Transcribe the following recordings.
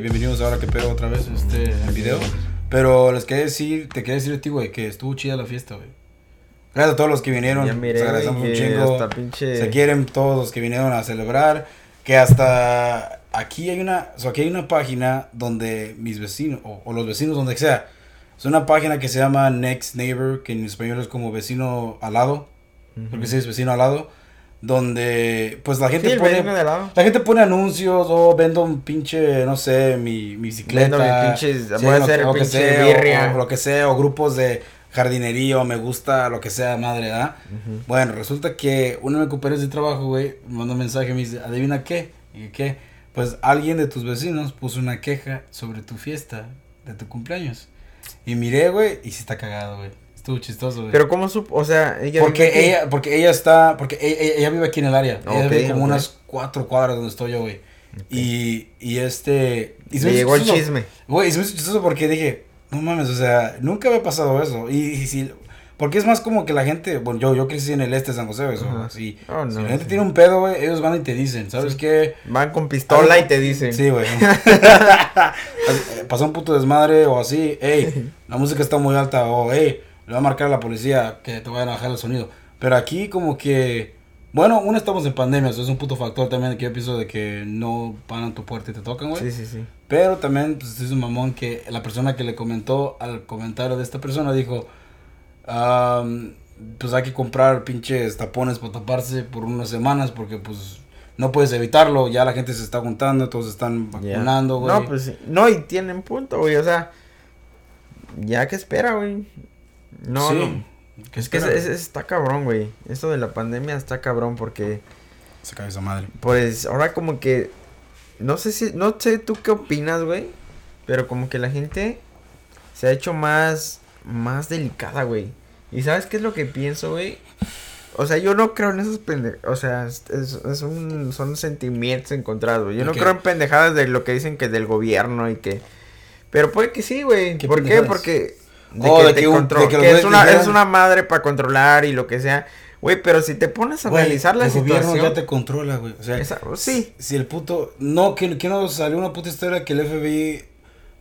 Bienvenidos ahora que pego otra vez este el video. Pero les quería decir, te quería decir a ti, güey, que estuvo chida la fiesta, güey. Gracias a todos los que vinieron. Ya miré, agradecemos un chingo. pinche- Se quieren todos los que vinieron a celebrar. Que hasta aquí hay una, o sea, aquí hay una página donde mis vecinos, o, o los vecinos, donde sea. Es una página que se llama Next Neighbor, que en español es como vecino al lado. Creo que sí es vecino al lado. Donde, pues la gente Sí, pone. La gente pone anuncios o vendo un pinche, no sé, mi, mi bicicleta. Vendo mi pinche- sí, voy a lo hacer que- pinche sea, o- birria. O, lo que sea, o grupos de jardinería, o me gusta, lo que sea, madre, ¿verdad? Bueno, resulta que uno de mis compañeros de trabajo, güey, me manda un mensaje y me dice, ¿adivina qué? ¿Y qué? Pues alguien de tus vecinos puso una queja sobre tu fiesta de tu cumpleaños. Y miré, güey, y sí está cagado, güey. Estuvo chistoso, güey. Pero ¿cómo supo? O sea, ella... Porque vive ella, porque ella está, porque ella, ella- ella vive aquí en el área. ella Ok, vive como unas cuatro cuadras donde estoy yo, güey. Y, y este... Y se me hizo llegó el chisme. Güey, y se me hizo chistoso porque dije, no mames, o sea, nunca había pasado eso. Y, y si, porque es más como que la gente, bueno, yo, yo crecí en el este de San José, güey. si, Oh, si no, la gente sí. tiene un pedo, güey, ellos van y te dicen, ¿sabes qué? Van con pistola y te dicen. Sí, güey. Pasó un puto desmadre o así, hey, la música está muy alta o hey, le va a marcar a la policía que te vayan a bajar el sonido. Pero aquí como que, bueno, uno estamos en pandemia, eso es un puto factor también que yo pienso de que no paran tu puerta y te tocan, güey. Sí, sí, sí. Pero también pues, es un mamón que la persona que le comentó al comentario de esta persona dijo, "Am, pues hay que comprar pinches tapones para taparse por unas semanas porque pues no puedes evitarlo, ya la gente se está juntando, todos están vacunando, güey. No, pues. No, y tienen punto, güey. O sea, ya que espera, güey. No, Sí. no. ¿Qué Es que es- espera? es- está cabrón, güey. Esto de la pandemia está cabrón porque, Se cae esa madre. pues, ahora como que, no sé si, no sé tú qué opinas, güey, pero como que la gente se ha hecho más, más delicada, güey. ¿Y sabes qué es lo que pienso, güey? O sea, yo no creo en esos pendejadas, o sea, es, un- son sentimientos encontrados, güey. Yo no creo en pendejadas de lo que dicen que del gobierno y que... Pero puede que sí, güey. ¿Qué ¿Por qué? pendejadas? Oh, de te que un- de que los que es una, es una madre para controlar y lo que sea. Güey, pero si te pones a analizar la el gobierno ya te controla, güey. O sea, esa- sí. si el puto... No, que, que no salió una puta historia que el FBI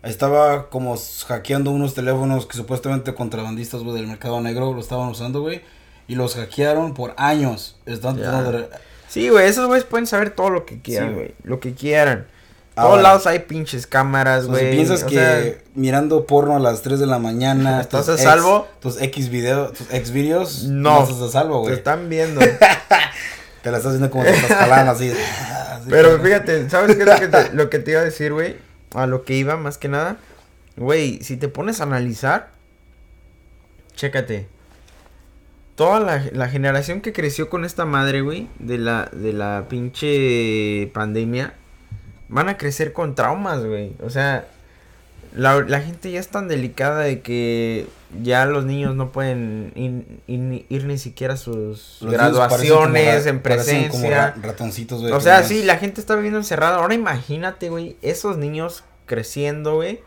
estaba como hackeando unos teléfonos que supuestamente contrabandistas, güey, del mercado negro lo estaban usando, güey. Y los hackearon por años. Están Ya. tratando de- Sí, güey, esos güeyes pueden saber todo lo que quieran, Sí, güey. Lo que quieran. Ahora. Todos lados hay pinches cámaras, güey. si piensas o que sea, mirando porno a las 3 de la mañana... ¿Estás a salvo? Tus X videos, tus X videos... No. estás a salvo, te güey. están viendo. Te la estás haciendo como te estás así. así Pero fíjate, ¿sabes qué es lo que te, lo que te iba a decir, güey? A lo que iba, más que nada. Güey, si te pones a analizar, chécate. Toda la, la generación que creció con esta madre, güey, de la, de la pinche pandemia, van a crecer con traumas, güey. O sea, la, la gente ya es tan delicada de que ya los niños no pueden in- in- ir ni siquiera a sus Los graduaciones ra- en parecen como ra- presencia. ratoncitos, güey. O sea, sí, la gente está viviendo encerrada. Ahora imagínate, güey, esos niños creciendo, güey,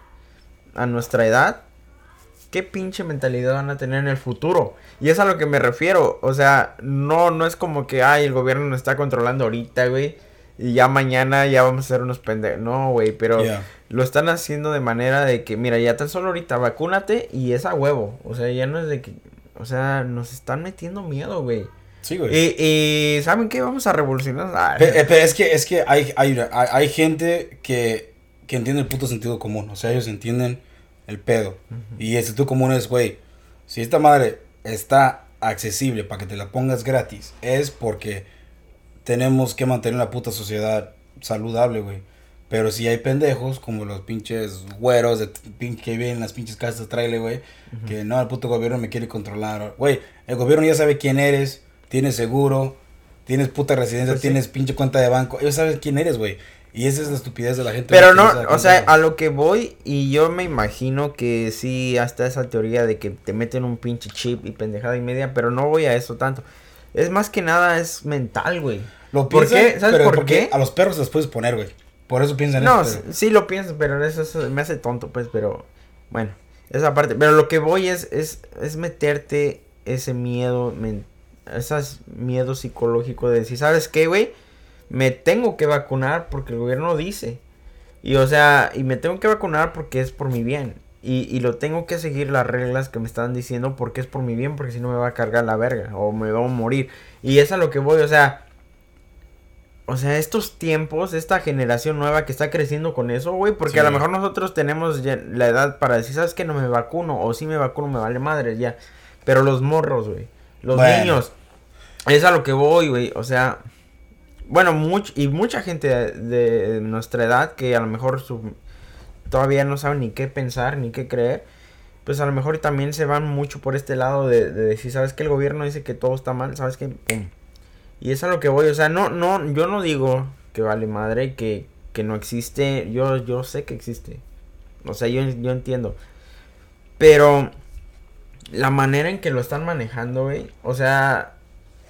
a nuestra edad. ¿Qué pinche mentalidad van a tener en el futuro? Y es a lo que me refiero. O sea, no, no es como que, ay, el gobierno nos está controlando ahorita, güey. Y ya mañana ya vamos a ser unos pendejos. No, güey, pero lo están haciendo de manera de que, mira, ya tan solo ahorita vacúnate y es a huevo. O sea, ya no es de que, o sea, nos están metiendo miedo, güey. Sí, güey. Y, y, ¿saben qué? Vamos a revolucionar. Ah, Pe- eh, Pero es que, es que hay, hay, hay, hay gente que, que entiende el puto sentido común. O sea, ellos entienden el pedo. Y el sentido común es, güey, si esta madre está accesible para que te la pongas gratis, es porque tenemos que mantener la puta sociedad saludable, güey. Pero si hay pendejos, como los pinches güeros de que viven en las pinches casas de trailer, güey, que no, el puto gobierno me quiere controlar. Güey, el gobierno ya sabe quién eres, tienes seguro, tienes puta residencia, Pues sí. tienes pinche cuenta de banco. Ellos saben quién eres, güey. Y esa es la estupidez de la gente. Pero no, o sea, güey. a lo que voy, y yo me imagino que sí, hasta esa teoría de que te meten un pinche chip y pendejada y media, pero no voy a eso tanto. Es más que nada, es mental, güey. Lo ¿por piensan, qué? ¿Sabes pero por porque qué? A los perros los puedes poner, güey. Por eso piensan No, eso. pero- sí lo pienso, pero eso, eso me hace tonto, pues, pero bueno, esa parte. Pero lo que voy es, es, es meterte ese miedo, esas miedo psicológico de decir, ¿sabes qué, güey? Me tengo que vacunar porque el gobierno dice. Y o sea, y me tengo que vacunar porque es por mi bien. Y, y lo tengo que seguir las reglas que me están diciendo porque es por mi bien, porque si no me va a cargar la verga o me va a morir. Y es a lo que voy, o sea, o sea, estos tiempos, esta generación nueva que está creciendo con eso, güey, porque Sí, a lo mejor nosotros tenemos ya la edad para decir, ¿sabes qué? No me vacuno, o si me vacuno, me vale madre, ya. Pero los morros, güey, los Bueno. niños, es a lo que voy, güey, o sea, bueno, much, y mucha gente de, de nuestra edad que a lo mejor su, todavía no saben ni qué pensar, ni qué creer, pues a lo mejor también se van mucho por este lado de, de decir, ¿sabes qué? El gobierno dice que todo está mal, ¿sabes qué? Pum. Y es a lo que voy, o sea, no, no, yo no digo que vale madre, que, que no existe, yo, yo sé que existe. O sea, yo, yo entiendo. Pero la manera en que lo están manejando, güey, o sea,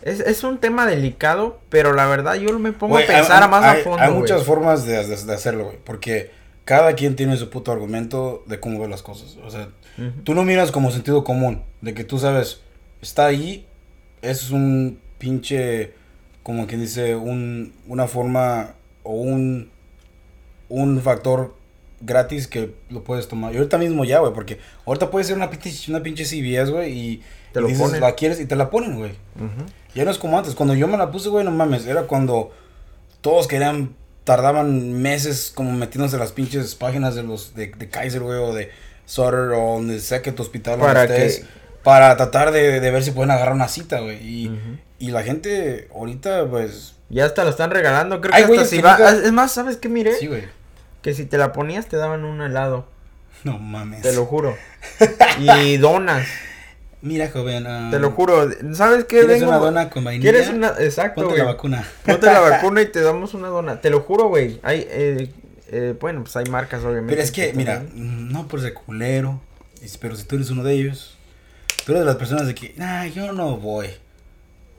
es, es un tema delicado, pero la verdad yo me pongo a pensar hay- a más hay, a fondo. Hay muchas formas de, de- de hacerlo, güey. Porque cada quien tiene su puto argumento de cómo ve las cosas. O sea, tú no miras como sentido común. De que tú sabes, está ahí, es un pinche, como quien dice, un, una forma o un, un factor gratis que lo puedes tomar. Y ahorita mismo ya, güey, porque ahorita puede ser una pinche, una pinche CVS, güey, y, Te y lo dices, ponen. la quieres y te la ponen, güey. Ya no es como antes. Cuando yo me la puse, güey, no mames. Era cuando todos querían, tardaban meses como metiéndose las pinches páginas de los de, de Kaiser, güey, o de Sutter, o donde sea que tu hospital Para donde estés, que- Para tratar de, de ver si pueden agarrar una cita, güey. Y, y la gente ahorita, pues. Ya hasta lo están regalando, creo Ay, que güey, hasta es si que va... nunca- Es más, ¿sabes qué miré? Sí, güey. Que si te la ponías te daban un helado, No mames. te lo juro. y donas, Mira, joven. ah, te lo juro. ¿Sabes qué? ¿Quieres Vengo- una dona con vainilla? ¿Quieres una? Exacto, Ponte güey. la vacuna. Ponte la vacuna y te damos una dona. Te lo juro, güey. Hay, eh, eh, bueno, pues hay marcas, obviamente. Pero es que, mira, también- no por ser culero, pero si tú eres uno de ellos, tú eres de las personas de que, nah, yo no voy.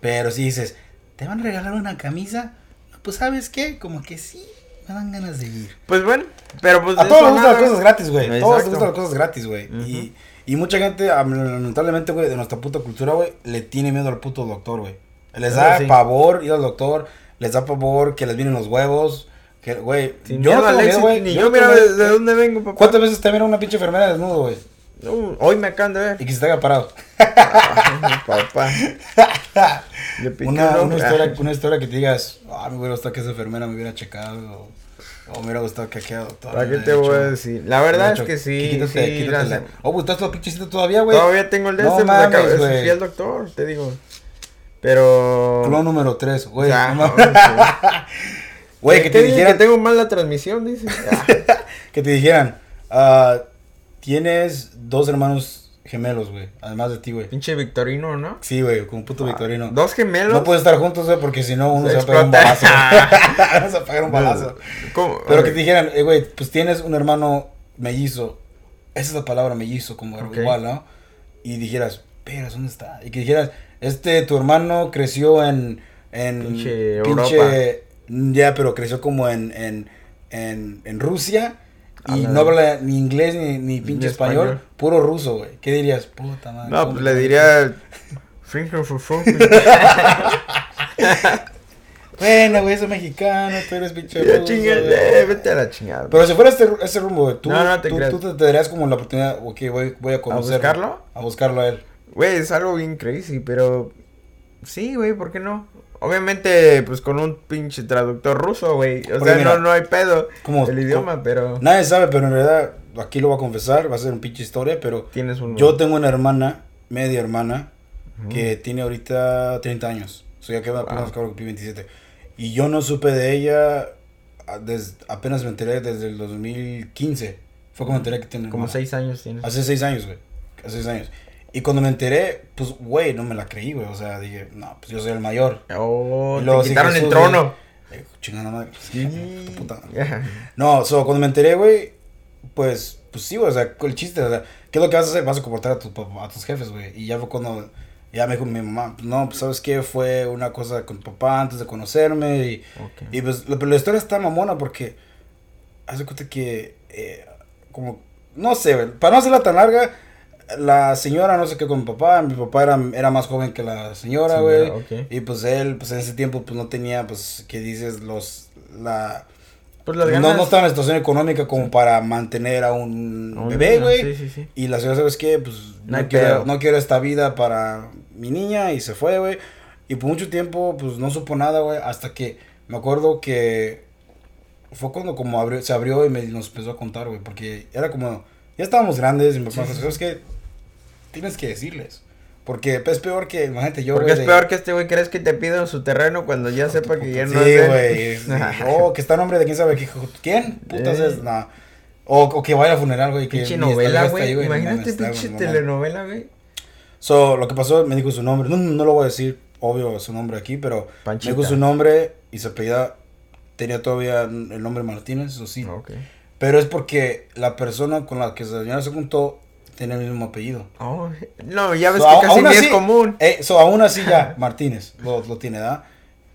Pero si dices, ¿te van a regalar una camisa? Pues, ¿sabes qué? Como que sí, me dan ganas de ir. Pues bueno, pero pues. A todos les gustan las cosas gratis, güey. A todos les gustan las cosas gratis, güey. Y, y mucha gente, am- lamentablemente, güey, de nuestra puta cultura, güey, le tiene miedo al puto doctor, güey. Les da sí. pavor ir al doctor, les da pavor que les vienen los huevos. Que, güey, Sin yo no tengo Alexis, miedo, güey. Ni yo yo, mira de, dónde vengo, papá. ¿Cuántas veces te vieron una pinche enfermera desnudo, güey? Uh, hoy me acaban de ver. Y que se te haga parado. Ay, papá. Una, una, historia, una historia que te digas, ah, me hubiera gustado que esa enfermera me hubiera checado. O, o me hubiera gustado que aquella doctora. ¿Para qué te voy a decir? La verdad es que sí. Quítate, sí, quítate la- Oh, pues estás todo pinche cita todavía, güey. Todavía tengo el de No este. güey. Fui al doctor, te digo. Pero. Clon número 3, güey. Güey, que ¿Qué te dijeran, Que tengo mal la transmisión, dice. Que te dijeran, tienes dos hermanos gemelos, güey, además de ti, güey. pinche Victorino, ¿no? Sí, güey, como puto Victorino. Dos gemelos. No puedes estar juntos, güey, porque si no uno se, Se va a pegar un balazo. Uno se va a pegar un balazo. ¿Cómo? Pero que te dijeran, eh, güey, pues tienes un hermano mellizo. Esa es la palabra mellizo, como Ok. igual, ¿no? Y dijeras, pero ¿dónde está? Y que dijeras, este, tu hermano creció en. en Pinche Ya, pero creció como en. en, en, en Rusia. Y no habla ni inglés ni, ni pinche español, español. puro ruso, güey. ¿Qué dirías? Puta madre. No, ¿cómo pues le diría. Bueno, güey, soy mexicano, tú eres pinche Ya güey. eh, vete a la chingada. Pero si fuera este, ese rumbo, güey, tú, No, no te tú, creas. tú te, darías como la oportunidad, ok, voy, voy a conocerlo. buscarlo? A buscarlo a él. Güey, es algo bien crazy, pero. Sí, güey, ¿por qué no? Obviamente, pues con un pinche traductor ruso, güey. O Porque sea, mira, no, no hay pedo. como- el idioma, pero. Nadie sabe, pero en realidad, aquí lo voy a confesar, va a ser un pinche historia, pero Tienes un. yo tengo una hermana, media hermana, Ujú. que tiene ahorita 30 años. O sea, ya que apenas Wow. de cumplir 27. Y yo no supe de ella, a- des- apenas me enteré desde el 2015. Fue como me enteré que tiene Como hermana. seis años tienes. Hace seis años, güey. Hace seis años. Y cuando me enteré, pues, güey, no me la creí, güey. O sea, dije, no, pues yo soy el mayor. Oh, Y luego te sí, quitaron el trono. Eh, chingada madre. Sí. Puta. No, so, cuando me enteré, güey, pues, pues sí, güey, o sea, el chiste, o sea, ¿qué es lo que vas a hacer? Vas a comportar a, tu, a tus jefes, güey. Y ya fue cuando, ya me dijo mi mamá, pues, no, pues, ¿sabes qué? Fue una cosa con papá antes de conocerme y, y pues, la, pero la historia está mamona porque, haz de cuenta que, eh, como, no sé, güey, para no hacerla tan larga, la señora no sé qué con mi papá, mi papá era, era más joven que la señora, güey. Y pues él, pues en ese tiempo, pues no tenía, pues, ¿qué dices? Los, la, Pues las no, ganas. no estaba en la situación económica como para mantener a un bebé, güey. Sí, sí, sí. Y la señora, ¿sabes qué? Pues No quiero, no quiero esta vida para mi niña y se fue, güey. Y por mucho tiempo, pues no supo nada, güey. Hasta que me acuerdo que fue cuando como abrió, se abrió y me, nos empezó a contar, güey. Porque era como, ya estábamos grandes y mi papá, ¿sabes qué? Tienes que decirles. Porque es peor que, imagínate, yo, Porque es de- peor que este güey crees que te pida su terreno cuando ya sepa que ya no Sí, es él. güey. Oh, que está en nombre de quién sabe qué. ¿Quién? Putas Eh. es. No. O, o que vaya al funeral, güey. Pinche novela, güey. no Imagínate pinche telenovela, güey. So, lo que pasó, me dijo su nombre. No, no lo voy a decir, obvio, su nombre aquí, pero Panchita. me dijo su nombre y su apellida. Tenía todavía el nombre Martínez, eso sí. Ok. Pero es porque la persona con la que la señora se juntó tenía el mismo apellido. Oh, no, ya ves So, que a- casi ni es así- común. Eh, so, aún así ya, Martínez lo, lo tiene, ¿verdad?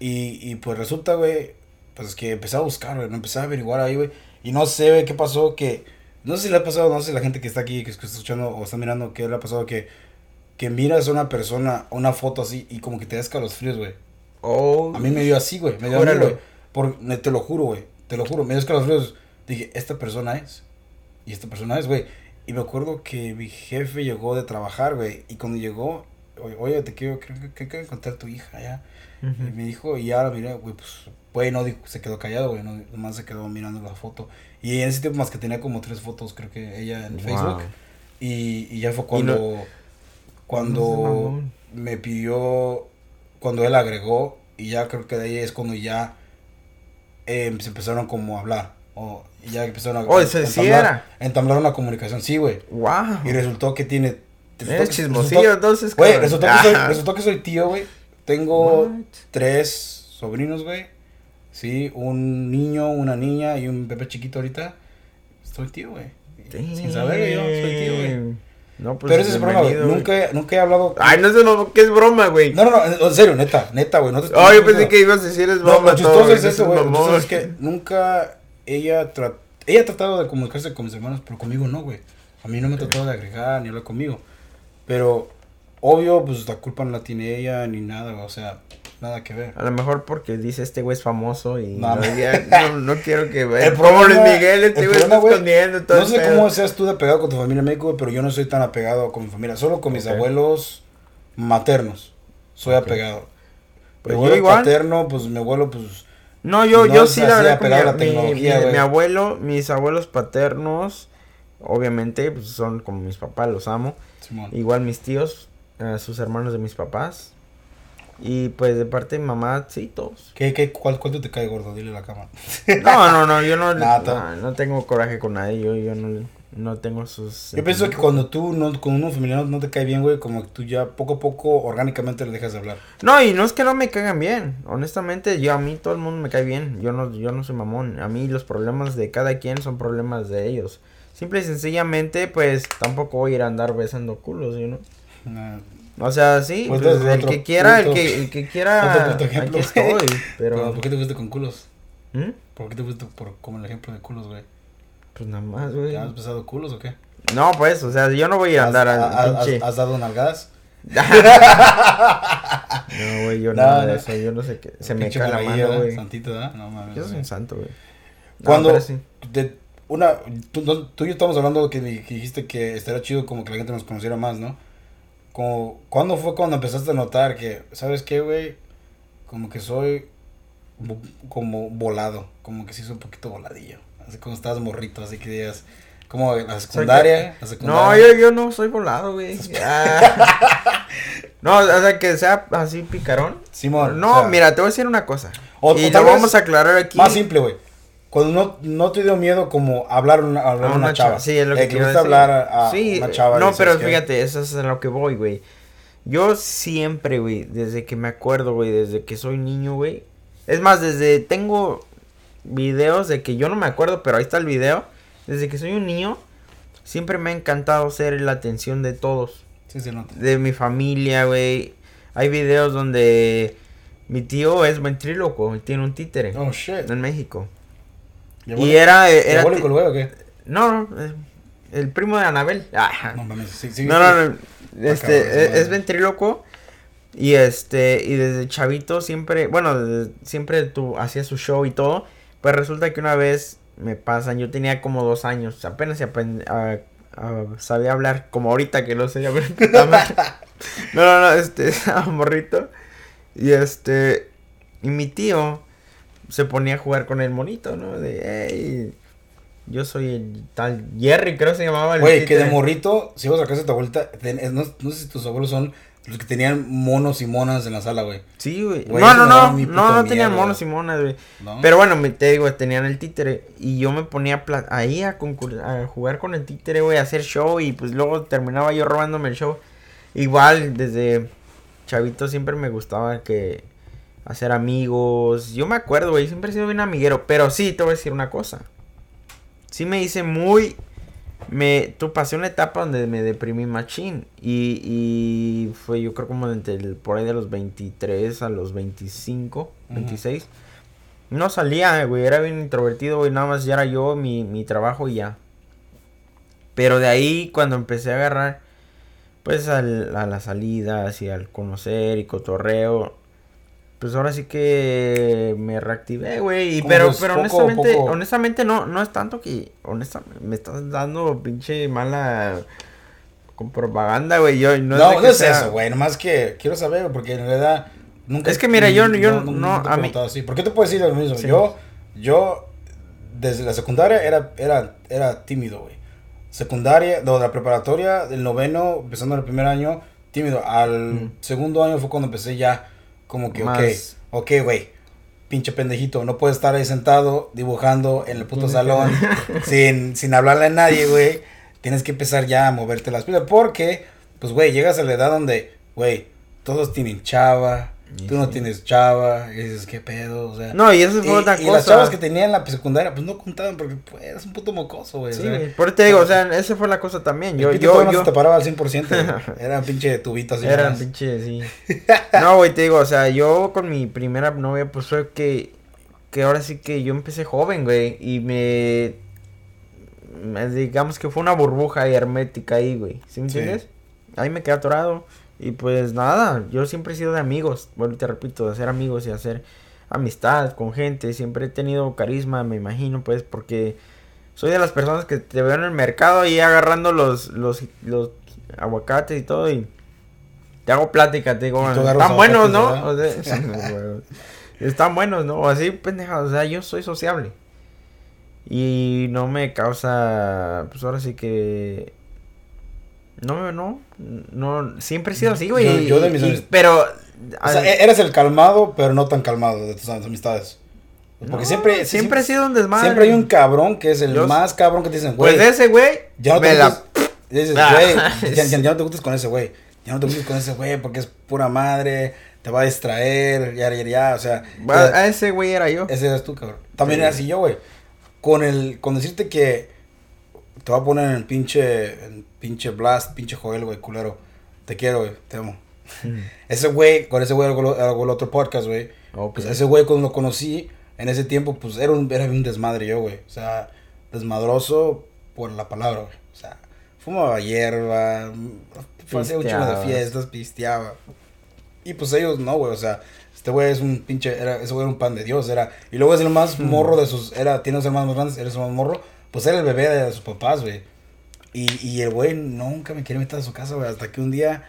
Y, y pues resulta, güey, pues que empecé a buscar, güey, empecé a averiguar ahí, güey. Y no sé, güey, qué pasó, que, no sé si le ha pasado, no sé si la gente que está aquí, que está escuchando o está mirando, qué le ha pasado, que, que miras a una persona, una foto así, y como que te das los fríos, güey. Oh, A mí me dio así, güey, me dio a mí, Júralo. güey. Por, te lo juro, güey, te lo juro, me dio los fríos. Dije, esta persona es, y esta persona es, güey. Y me acuerdo que mi jefe llegó de trabajar, güey, y cuando llegó, oye, oye, te quiero, creo que quiero encontrar a tu hija, ya. Y me dijo, y ahora miré, güey, pues, güey, no, dijo, se quedó callado, güey, no, nomás se quedó mirando la foto. Y en ese tiempo más que tenía como tres fotos, creo que ella en Wow. Facebook. Y, y ya fue cuando, cuando No me pidió, cuando él agregó, y ya creo que de ahí es cuando ya eh, se empezaron como a hablar. O y ya empezaron a, Oh, ese sí era. entablar una comunicación, sí, güey. Wow. Y resultó que tiene... resultó Eres que- chismosillo, resultó- entonces. Güey, resultó, que soy, Ah. resultó que soy tío, güey. Tengo What? tres sobrinos, güey. Sí, un niño, una niña y un bebé chiquito ahorita. Soy tío, güey. Sin saber, güey, yo soy tío, güey. No, pues. Pero ese es problema, güey. Nunca, he- nunca he hablado. Ay, no sé no, qué es broma, güey. No, no, no, en serio, neta, neta, güey. No te Oh, yo no, pensé no. que ibas a decir es No, broma. lo chistoso todo, es eso, güey. Lo es que nunca ella, tra- ella ha tratado de comunicarse con mis hermanos, pero conmigo no, güey. A mí no me ha tratado de agregar ni hablar conmigo. Pero, obvio, pues la culpa no la tiene ella ni nada, güey. O sea, nada que ver. A lo mejor porque dice este güey es famoso y No, no, no. no, quiero que vea. El problema- Miguel, este güey está escondiendo todo No sé cómo seas tú de apegado con tu familia en México, pero yo no soy tan apegado con mi familia. Solo con mis Ok. abuelos maternos. Soy Ok. apegado. Pues mi yo abuelo igual. paterno, pues mi abuelo, pues. No, yo, No yo sí, la verdad, la mi- mi, abuelo, mis abuelos paternos, obviamente, pues son como mis papás, los amo. Simón. Igual mis tíos, eh, sus hermanos de mis papás. Y pues de parte de mi mamá, sí, todos. ¿Qué, qué, cuál, ¿Cuánto te cae gordo? Dile a la cama. No, no, no, yo no, Nah, no, no tengo coraje con nadie, yo, yo no, no tengo sus... Yo pienso que cuando tú, no, con uno familiar no, te cae bien, güey, como que tú ya poco a poco orgánicamente le dejas de hablar. No, y no es que no me caigan bien. Honestamente, yo a mí todo el mundo me cae bien. Yo no, yo no soy mamón. A mí los problemas de cada quien son problemas de ellos. Simple y sencillamente, pues tampoco voy a ir a andar besando culos, ¿no? Nah, O sea, sí, Pues, pues, el que quiera, el que, el que quiera, aquí estoy, pero, pero... ¿por qué te fuiste con culos? ¿Mm? ¿Por qué te fuiste por, como el ejemplo de culos, güey? Pues nada más, güey. ¿Ya has besado culos o qué? No, pues, o sea, yo no voy a andar ¿Has, al has- pinche... has- has dado nalgadas? No, güey, yo No, nada de eso, yo no sé qué. Se me cae la mano, güey. Santito, ¿verdad? No mames. Yo soy un santo, güey. No, Cuando pero sí. de una tú, no- tú y yo estamos hablando que, que dijiste que estaría chido como que la gente nos conociera más, ¿no? Como ¿cuándo fue cuando empezaste a notar que sabes qué, güey? Como que soy como volado, como que sí soy un poquito voladillo. Así como estabas morrito, así que digas como en la secundaria, la No, secundaria. yo, yo no soy volado, güey. Ah. no, o sea, que sea así picarón. Simón, No, o sea, mira, te voy a decir una cosa. O- y lo vamos a aclarar aquí. Más simple, güey. Cuando no, no te dio miedo como hablar una, hablar a una, chava. Sí, es lo que Eh, quiero gusta hablar a, a Sí, una chava. No, pero que- fíjate, eso es a lo que voy, güey. Yo siempre, güey, desde que me acuerdo, güey, desde que soy niño, güey. Es más, desde tengo videos de que yo no me acuerdo, pero ahí está el video. Desde que soy un niño, siempre me ha encantado ser la atención de todos. Sí, se nota. de mi familia, güey. Hay videos donde mi tío es ventríloco y tiene un títere Oh, shit. en México. ¿Diabólico- Y era, güey o qué? no, no, eh, el primo de Anabel. Ah, No mames, sí, sí. no, no, no, este cabrón, es, es ventríloco y este y desde chavito siempre, bueno, desde- siempre tu hacía su show y todo, Pues resulta que una vez me pasan, yo tenía como dos años, apenas se a- a- sabía hablar, como ahorita que no sé hablar. no, no, no, este, estaba morrito. Y este, y mi tío se ponía a jugar con el monito, ¿no? De, hey, yo soy el tal Jerry, creo que se llamaba el Güey, que de morrito, si vas a casa de tu abuelita, no sé si tus abuelos son los que tenían monos y monas en la sala, güey. Sí, güey. Güey, No, no, no, no, no tenían monos y monas, güey. ¿no? Pero bueno, me, te digo, tenían el títere y yo me ponía ahí a, a jugar con el títere, güey, a hacer show y pues luego terminaba yo robándome el show. Igual, desde chavito siempre me gustaba que hacer amigos. Yo me acuerdo, güey, siempre he sido bien amiguero, pero sí, te voy a decir una cosa. Sí me hice muy... Me, tu pasé una etapa donde me deprimí machín y, y fue yo creo como entre el, por ahí de los 23 a los 25, 26. No salía, güey, era bien introvertido, güey, nada más ya era yo, mi, mi trabajo y ya. Pero de ahí cuando empecé a agarrar, pues al- a las salidas y al conocer y cotorreo, pues ahora sí que me reactivé, güey. Pero, pues pero poco honestamente, poco- honestamente no, no es tanto que, honestamente, me estás dando pinche mala con propaganda, güey. Yo no, No, no, es sea- eso, güey. Nomás que quiero saber, porque en realidad nunca. Es que mira, yo- yo no, te he a mí- así. ¿Por qué te puedo decir lo mismo? Sí. Yo, yo, desde la secundaria era, era, era tímido, güey. Secundaria, no, la preparatoria, del noveno, empezando el primer año, tímido. Al Mm. segundo año fue cuando empecé ya, como que, Más- ok, ok, güey. Pinche pendejito, no puedes estar ahí sentado dibujando en el puto salón sin, sin hablarle a nadie, güey. Tienes que empezar ya a moverte las pilas. Porque, pues, güey, llegas a la edad donde, güey, todos tienen chava. Y Tú no tienes chava. Y dices, ¿qué pedo? O sea. No, y eso y, fue otra y cosa. las chavas que tenía en la secundaria, pues no contaban porque, pues, eres un puto mocoso, güey. Sí, por eso te digo, o sea, esa fue la cosa también. Yo, yo, yo, no te paraba al 100%. güey. Era pinche tubito así. Eran pinche, sí. No, güey, te digo, o sea, yo con mi primera novia, pues fue que, que ahora sí que yo empecé joven, güey, y me, me- digamos que fue una burbuja hermética ahí, güey, ¿sí me Sí. entiendes? Ahí me quedé atorado, y pues nada, yo siempre he sido de amigos, bueno, te repito, de hacer amigos y hacer amistad con gente, siempre he tenido carisma, me imagino, pues, porque soy de las personas que te veo en el mercado ahí agarrando los, los, los aguacates y todo, y te hago plática, te digo, están buenos, ¿no? O sea, están buenos, ¿no? O así, pendeja, o sea, yo soy sociable. Y no me causa, pues ahora sí que... No, no, no, siempre he sido así, güey. Yo- de mis y- amist- Pero... O sea, e- eres el calmado, pero no tan calmado de tus amistades. Porque no, siempre, siempre he sido un desmadre. Siempre hay un cabrón que es el más cabrón que te dicen, güey. Pues ese güey, Ya no te la... dices, Ah, güey, ya, ya- ya no te gustes con ese güey. Ya no te gustes con ese güey porque es pura madre, te va a distraer, ya, ya, ya, o sea. A ese güey era yo. ese eres tú, cabrón. También Sí. era así yo, güey. Con el, con decirte que te voy a poner en el pinche, en pinche blast, pinche Joel, güey, culero. Te quiero, güey, te amo. Ese güey, con ese güey hago, el otro podcast, güey. Ok. Pues ese güey cuando lo conocí, en ese tiempo, pues era un, era un desmadre yo, güey. O sea, desmadroso por la palabra, güey. O sea, fumaba hierba, hacía un chingo de fiestas, pisteaba. Y pues ellos no, güey, o sea, este güey es un pinche, era, ese güey era un pan de Dios, era. Y luego es el más Mm. morro de sus, era, tiene los hermanos más grandes, eres el más morro, pues era el bebé de sus papás, güey. Y, y el güey nunca me quería meter a su casa, güey, hasta que un día,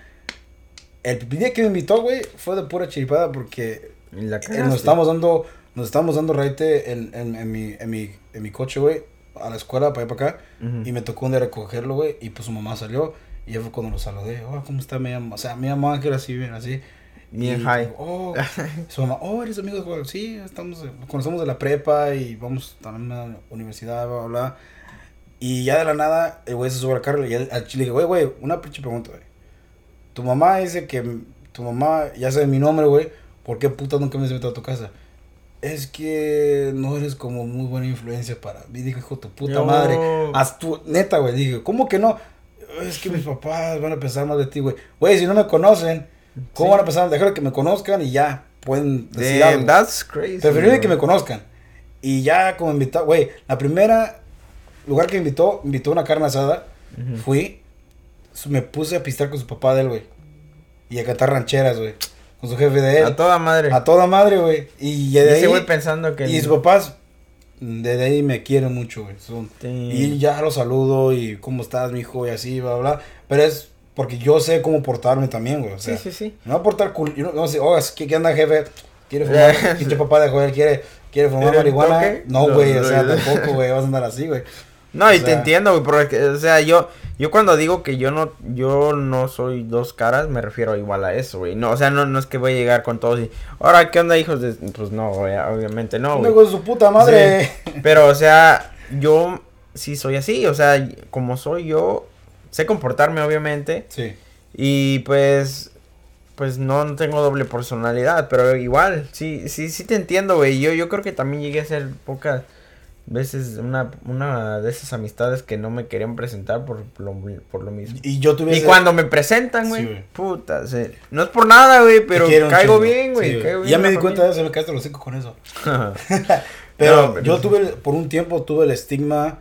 el día que me invitó, güey, fue de pura chiripada porque la eh, nos estamos dando, nos estamos dando raite en, en, en mi, en mi, en mi coche, güey, a la escuela, para allá para acá. Ujú. Y me tocó un día recogerlo, güey, y pues su mamá salió. Y ya fue cuando lo saludé. Oh, ¿cómo está mi mamá? O sea, mi mamá que era así, bien así. Bien Y, high. Oh, su mamá, oh, eres amigo de Juan. Sí, estamos, nos conocemos de la prepa y vamos también a la universidad, bla, bla, bla. Y ya de la nada, el güey se sube al carro y al chile le dije, güey, güey, una pinche pregunta, güey. Tu mamá dice que tu mamá ya sabe mi nombre, güey. ¿Por qué puta nunca me has invitado a tu casa? Es que no eres como muy buena influencia para mí. Dije, hijo tu puta Yo- madre. Haz tu, neta, güey. Dije, ¿cómo que no? Es que mis papás van a pensar más de ti, güey. Güey, si no me conocen, ¿cómo Sí. van a pensar? Dejar que me conozcan y ya pueden decir Damn, algo. that's crazy. Preferible que me conozcan. Y ya como invitado, güey, la primera lugar que invitó, invitó una carne asada. Ujú. Fui, me puse a pistear con su papá de él, güey. Y a cantar rancheras, güey. Con su jefe de él. A toda madre. A toda madre, güey. Y de ahí. güey pensando que... Y sus papás, desde ahí me quieren mucho, güey. Son- Sí. Y ya los saludo y cómo estás, mijo, y así, bla, bla. Pero es porque yo sé cómo portarme también, güey. O sea, sí, sí, sí. no portar cool. Yo no, no sé, oh, es que, ¿qué anda, jefe? ¿Quiere fumar? Pinche papá de joder, ¿quiere, quiere fumar ¿Quiere un marihuana? toque? No, No, güey, o sea, no. tampoco, güey, vas a andar así, güey. No, y te entiendo, güey, porque, o sea, yo, yo cuando digo que yo no, yo no soy dos caras, me refiero igual a eso, güey. No, o sea, no, no es que voy a llegar con todos y, ahora, ¿qué onda, hijos de...? Pues no, güey, obviamente no, No, güey. con su puta madre. Pero, o sea, yo sí soy así, o sea, como soy yo, sé comportarme, obviamente, Sí. y pues, pues no, no tengo doble personalidad, pero igual, sí, sí, sí te entiendo, güey. Yo, yo creo que también llegué a ser pocas veces una, una de esas amistades que no me querían presentar por lo, por lo mismo. Y yo tuve Y ese- cuando me presentan, güey, Sí, puta, se- no es por nada, güey, pero caigo bien, güey. Sí, caigo bien Ya me di cuenta familia. de eso, me quedaste los cinco con eso. Pero No, yo sí. tuve, por un tiempo tuve el estigma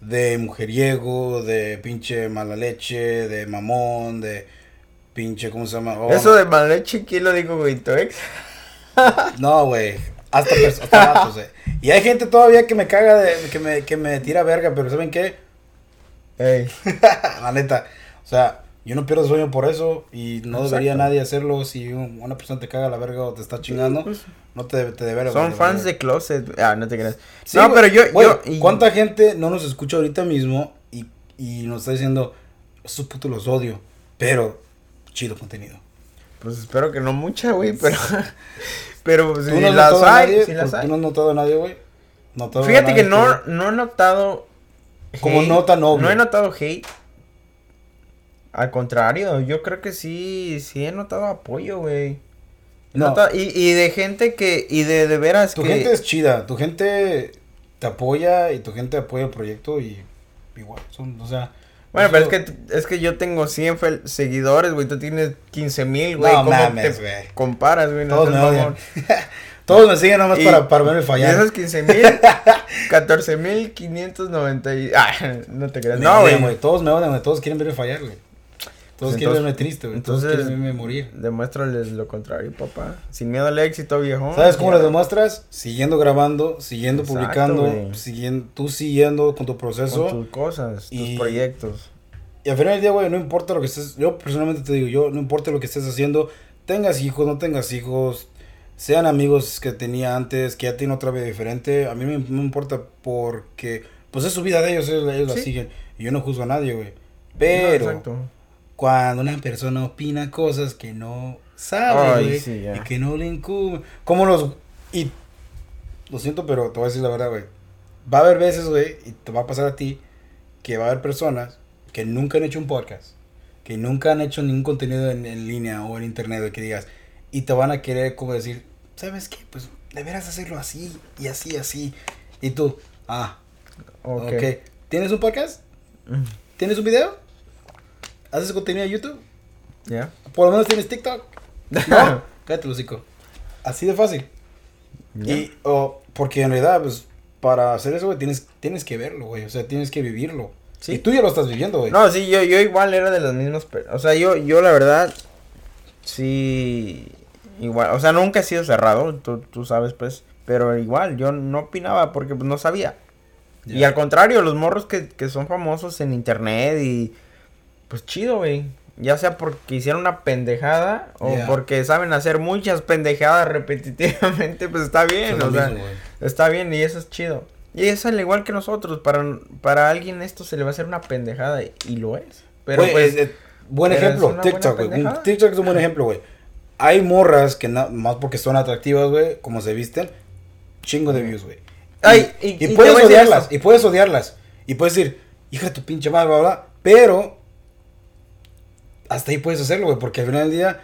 de mujeriego, de pinche mala leche, de mamón, de pinche, ¿cómo se llama? Oh, Eso de mala leche, ¿quién lo dijo, güey? ¿Tu ex? No, güey. Hasta, hasta vatos, eh. Y hay gente todavía que me caga, de, que, me, que me tira verga, pero ¿saben qué? Ey. La neta. O sea, yo no pierdo sueño por eso y no debería Exacto. nadie hacerlo si un- una persona te caga la verga o te está chingando. Pues, No te, te debería Son fans de Closet. Ah, no te creas. Sí, no, pero yo, Güey, yo y- ¿Cuánta gente no nos escucha ahorita mismo y, y nos está diciendo, esos putos los odio, pero chido contenido? Pues espero que no mucha, güey, pero. pero pues, ¿Tú si no las hay, nadie? si las ¿Tú hay. no has notado a nadie, güey? ¿Notado a Fíjate que nadie no, no he notado. Como hate, nota noble. No he notado hate. Al contrario, yo creo que sí, sí he notado apoyo, güey. No. notado- Y, y de gente que, y de, de veras Tu que... gente es chida, tu gente te apoya y tu gente apoya el proyecto y igual, son, o sea... Bueno, pero es que, es que yo tengo 100 fel- seguidores, güey, tú tienes 15 mil, güey. No ¿Cómo mames, güey. comparas, güey? No Todos me odian. Todos me siguen nomás Y- para, para verme fallar. esos 15 mil, 14 mil 590 y... Ah, no te creas. No, güey. Todos me odian, güey. Todos quieren verme fallar, güey. Todos quieren verme triste, güey. Todos entonces- quieren verme morir. Demuéstrales lo contrario, papá. Sin miedo al éxito, viejo. ¿Sabes cómo lo demuestras? Siguiendo grabando, siguiendo Exacto, publicando, siguiendo, tú siguiendo con tu proceso. Con tus cosas, tus proyectos. Y al final del día, güey, no importa lo que estés, yo personalmente te digo, yo no importa lo que estés haciendo, tengas hijos, no tengas hijos, sean amigos que tenía antes, que ya tienen otra vida diferente, a mí no me, me importa porque, pues es su vida de ellos, ellos, ellos la siguen, y yo no juzgo a nadie, güey. No, Pero, exacto. Cuando una persona opina cosas que no sabe, Ay, güey, sí, ya. y que no le incumbe, como los, y, lo siento, pero te voy a decir la verdad, güey, va a haber veces, güey, y te va a pasar a ti, que va a haber personas que nunca han hecho un podcast, que nunca han hecho ningún contenido en, en línea o en internet, que digas, y te van a querer como decir, ¿sabes qué? Pues deberás hacerlo así, y así, así, y tú, ah, Ok. ok, ¿tienes un podcast? Mm, ¿Tienes un video? ¿Haces contenido de YouTube? ¿Ya? ¿Por lo menos tienes TikTok? No, cállate hocico. Así de fácil. Y, o, porque en realidad, pues, para hacer eso, güey, tienes, tienes que verlo, güey. O sea, tienes que vivirlo. Sí. Y tú ya lo estás viviendo, güey. No, sí, yo, yo igual era de los mismos. O sea, yo, yo la verdad, sí. Igual, o sea, nunca he sido cerrado, tú, tú sabes, pues. Pero igual, yo no opinaba porque pues, no sabía. Y al contrario, los morros que, que son famosos en internet y. Pues chido, güey. Ya sea porque hicieron una pendejada o porque saben hacer muchas pendejadas repetitivamente, pues está bien, es o sea. mismo. Está bien y eso es chido. Y es al igual que nosotros, para, para alguien esto se le va a hacer una pendejada y, y lo es. Pero pues, es- es- buen pero ejemplo, TikTok, güey. TikTok es un buen ejemplo, güey. Hay morras que na- más porque son atractivas, güey, como se visten, chingo de views, güey. Ay, y- y, puedes odiarlas, y puedes odiarlas. Y puedes decir, hija de tu pinche madre, bla, bla, pero hasta ahí puedes hacerlo, güey, porque al final del día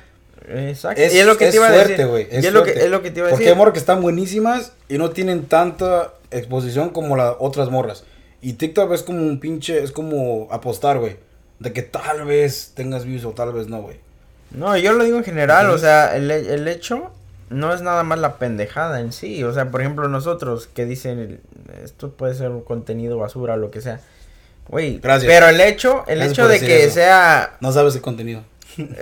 exacto. es, y es lo que es te iba a decir. güey. Y es, lo que, es lo que te iba a Porque decir. hay morras que están buenísimas y no tienen tanta exposición como las otras morras. Y TikTok es como un pinche, es como apostar, güey. De que tal vez tengas views o tal vez no, güey. No, yo lo digo en general, o sea, el, el hecho no es nada más la pendejada en sí. O sea, por ejemplo, nosotros que dicen, esto puede ser un contenido basura o lo que sea. Güey, Gracias. pero el hecho, el Gracias hecho de que eso. sea No sabes el contenido.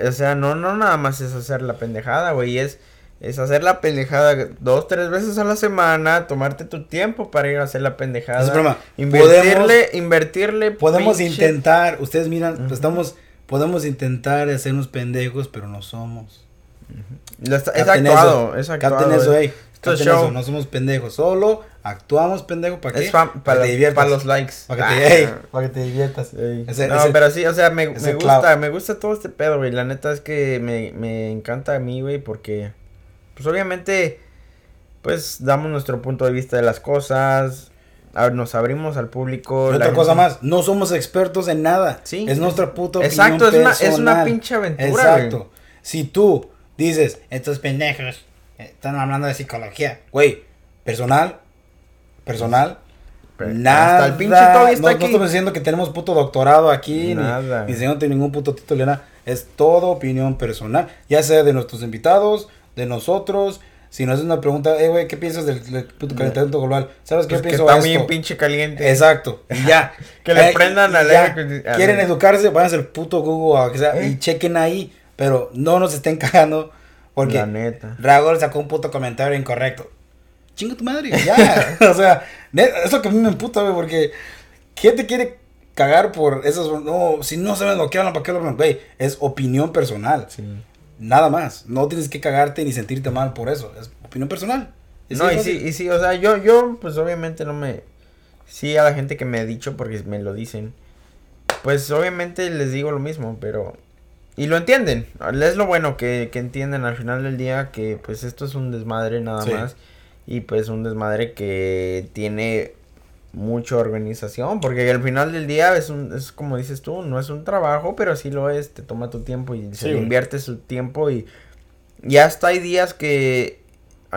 O sea, no, no nada más es hacer la pendejada, güey. Es, es hacer la pendejada dos, tres veces a la semana, tomarte tu tiempo para ir a hacer la pendejada. Es broma. Invertirle, Podemos- invertirle. Podemos pinche- intentar, ustedes miran, pues Ujú. estamos, podemos intentar hacernos pendejos, pero no somos. Está- es actuado, eso, es actuado. eso. Esto es eso, show. no somos pendejos, solo actuamos pendejos para fam- Para para, que te diviertas. para los likes. Para que te, Ah. ey, para que te diviertas. Ey. Ese- no, ese- pero sí, o sea, me, gusta, clavo. me gusta todo este pedo, güey. La neta es que me, me encanta a mí, güey, porque, pues obviamente, pues damos nuestro punto de vista de las cosas, a- nos abrimos al público. Otra cosa más, no somos expertos en nada. Sí. Es nuestra puta opinión Exacto, es una, es una personal. pinche aventura, Exacto. güey. Si tú dices, estos pendejos están hablando de psicología, güey, personal, personal, Pero nada. hasta el pinche Toby está no, no aquí. estamos diciendo que tenemos puto doctorado aquí, ni- Nada. ni, diciéndote ningún puto título, ni nada. Es todo opinión personal, ya sea de nuestros invitados, de nosotros. Si nos haces una pregunta, eh, güey, ¿qué piensas del, del puto calentamiento global? ¿Sabes qué Pues que pienso está esto? pinche caliente. Exacto, y ya. Que le Eh, prendan ya. aire- al- Quieren educarse, vayan al puto Google o a que sea, ¿Eh? y chequen ahí. Pero no nos estén cagando. Porque La neta. Sacó un puto comentario incorrecto. Chinga tu madre, ya. o sea, eso que a mí me emputa, güey, porque ¿quién te quiere cagar por esos? No, si no saben lo que hablan, ¿para qué lo hablan? Güey, es opinión personal. Sí. Nada más. No tienes que cagarte ni sentirte mal por eso. Es opinión personal. Es No, y sí, y sí, o sea, yo, yo, pues obviamente no me. Sí, a la gente que me ha dicho, porque me lo dicen. Pues obviamente les digo lo mismo, pero. Y lo entienden. Es lo bueno que, que entienden al final del día que, pues, esto es un desmadre nada Sí. más. Y pues un desmadre que tiene mucha organización. Porque al final del día es, un, es como dices tú, no es un trabajo, pero sí lo es. Te toma tu tiempo y se invierte su tiempo y. Y hasta hay días que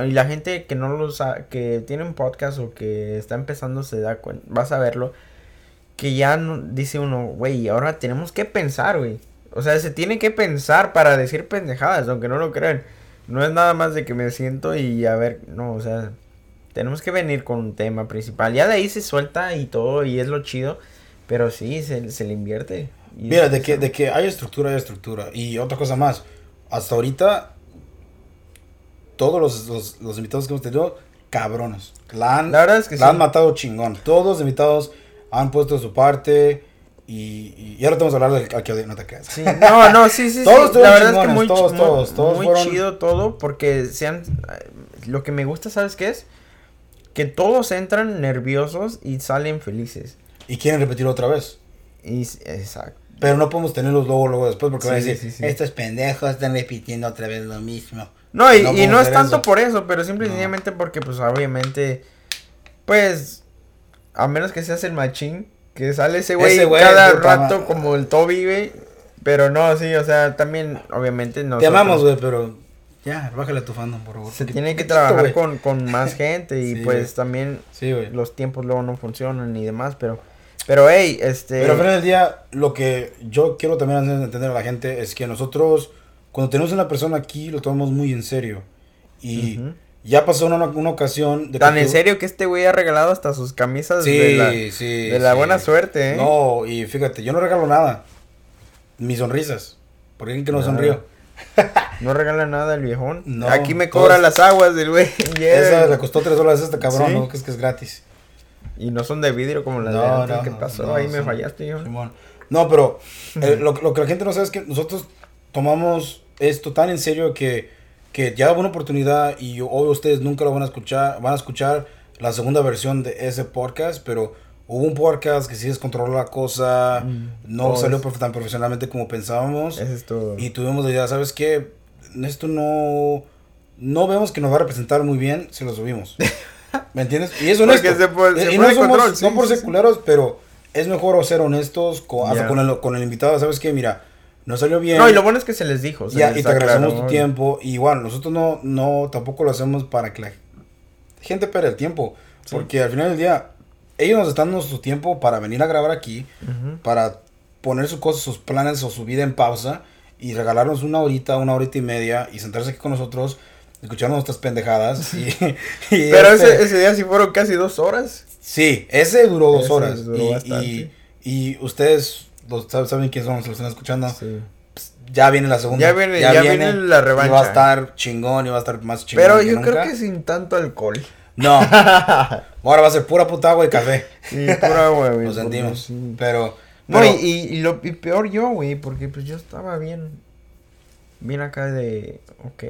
y la gente que no lo sa- que tiene un podcast o que está empezando se da cuenta, vas a verlo, que ya no- dice uno, güey, ahora tenemos que pensar, güey. O sea, se tiene que pensar para decir pendejadas, aunque no lo crean. No es nada más de que me siento y a ver, no, o sea, tenemos que venir con un tema principal. Ya de ahí se suelta y todo y es lo chido, pero sí, se, se le invierte. Mira, de que, de que hay estructura, hay estructura. Y otra cosa más, hasta ahorita, todos los, los, los invitados que hemos tenido, cabrones. La han, La verdad es que la sí. han matado chingón. Todos los invitados han puesto su parte. Y, y, ahora te vamos a hablar del al que odia- no te creas. Sí, no, no, sí, sí, Todos sí. La verdad es que muy, todos, chi- todos, muy- todos muy fueron- chido todo porque sean lo que me gusta, ¿sabes qué es? Que todos entran nerviosos y salen felices. Y quieren repetirlo otra vez. Y exacto. Pero no podemos tenerlos luego, luego después porque van a Sí, decir, sí, sí. estos pendejos están repitiendo otra vez lo mismo. No, y No y es tanto eso. por eso, pero simple y No. sencillamente porque pues obviamente pues a menos que seas el machín que sale ese güey cada rato ma- como el Toby, güey. Pero no, sí, o sea, también obviamente no Te amamos, güey, pero ya, bájale a tu fandom, por favor. Se tiene que trabajar con, con más gente y Sí, pues también Sí, güey. los tiempos luego no funcionan y demás, pero pero hey, este Pero al final del día, lo que yo quiero también hacer entender a la gente es que nosotros, cuando tenemos una persona aquí, lo tomamos muy en serio. Y. ya pasó una, una ocasión de tan que en tú- serio que este güey ha regalado hasta sus camisas Sí, de la, sí. de la sí. buena suerte, ¿eh? No, y fíjate, yo no regalo nada. Mis sonrisas. ¿Por qué que no Nada. sonrío? No regala nada el viejón. No, Aquí me todos- cobra las aguas del güey. Esa le costó 3 dólares a este cabrón. ¿no? Que es que es gratis. Y no son de vidrio como las de No, antes. no, ¿Qué pasó? no, Ahí me fallaste, yo. Simón. No, pero eh, lo, lo que la gente no sabe es que nosotros tomamos esto tan en serio que, que ya hubo una oportunidad y hoy ustedes nunca lo van a escuchar, van a escuchar la segunda versión de ese podcast, pero hubo un podcast que sí descontroló la cosa, Mm, no todo salió es- tan profesionalmente como pensábamos Eso es todo. y tuvimos la idea, ¿sabes qué? Esto no, no vemos que nos va a representar muy bien si lo subimos. ¿Me entiendes? Y es honesto. Porque se puede- se y no somos, control, sí, no por sí, culeros, pero es mejor ser honestos con, hasta Ya. con, el, con el invitado. ¿Sabes qué? Mira, no salió bien. No, y lo bueno es que se les dijo. ya, les y te agradecemos tu tiempo. Y igual, nosotros no, no, tampoco lo hacemos para que la gente pierda el tiempo. Sí. Porque al final del día, ellos nos están dando su tiempo para venir a grabar aquí, para poner sus cosas, sus planes o su vida en pausa y regalarnos una horita, una horita y media y sentarse aquí con nosotros, escuchar nuestras pendejadas. y, y Pero este- ese, ese día sí fueron casi dos horas. Sí, ese duró dos Ese horas. duró y, bastante. y, y ustedes los, sab- saben quiénes son, se lo están escuchando. Sí. pues, ya viene la segunda. Ya viene- ya viene la revancha. Y va a estar chingón y va a estar más chingón. Pero que yo creo nunca. que sin tanto alcohol. No. Ahora va a ser pura puta agua y café. Sí, pura agua, güey. Lo sentimos. sí. Pero. No, pero- y, y, lo y peor yo, güey, porque pues yo estaba bien. Bien acá de. Ok.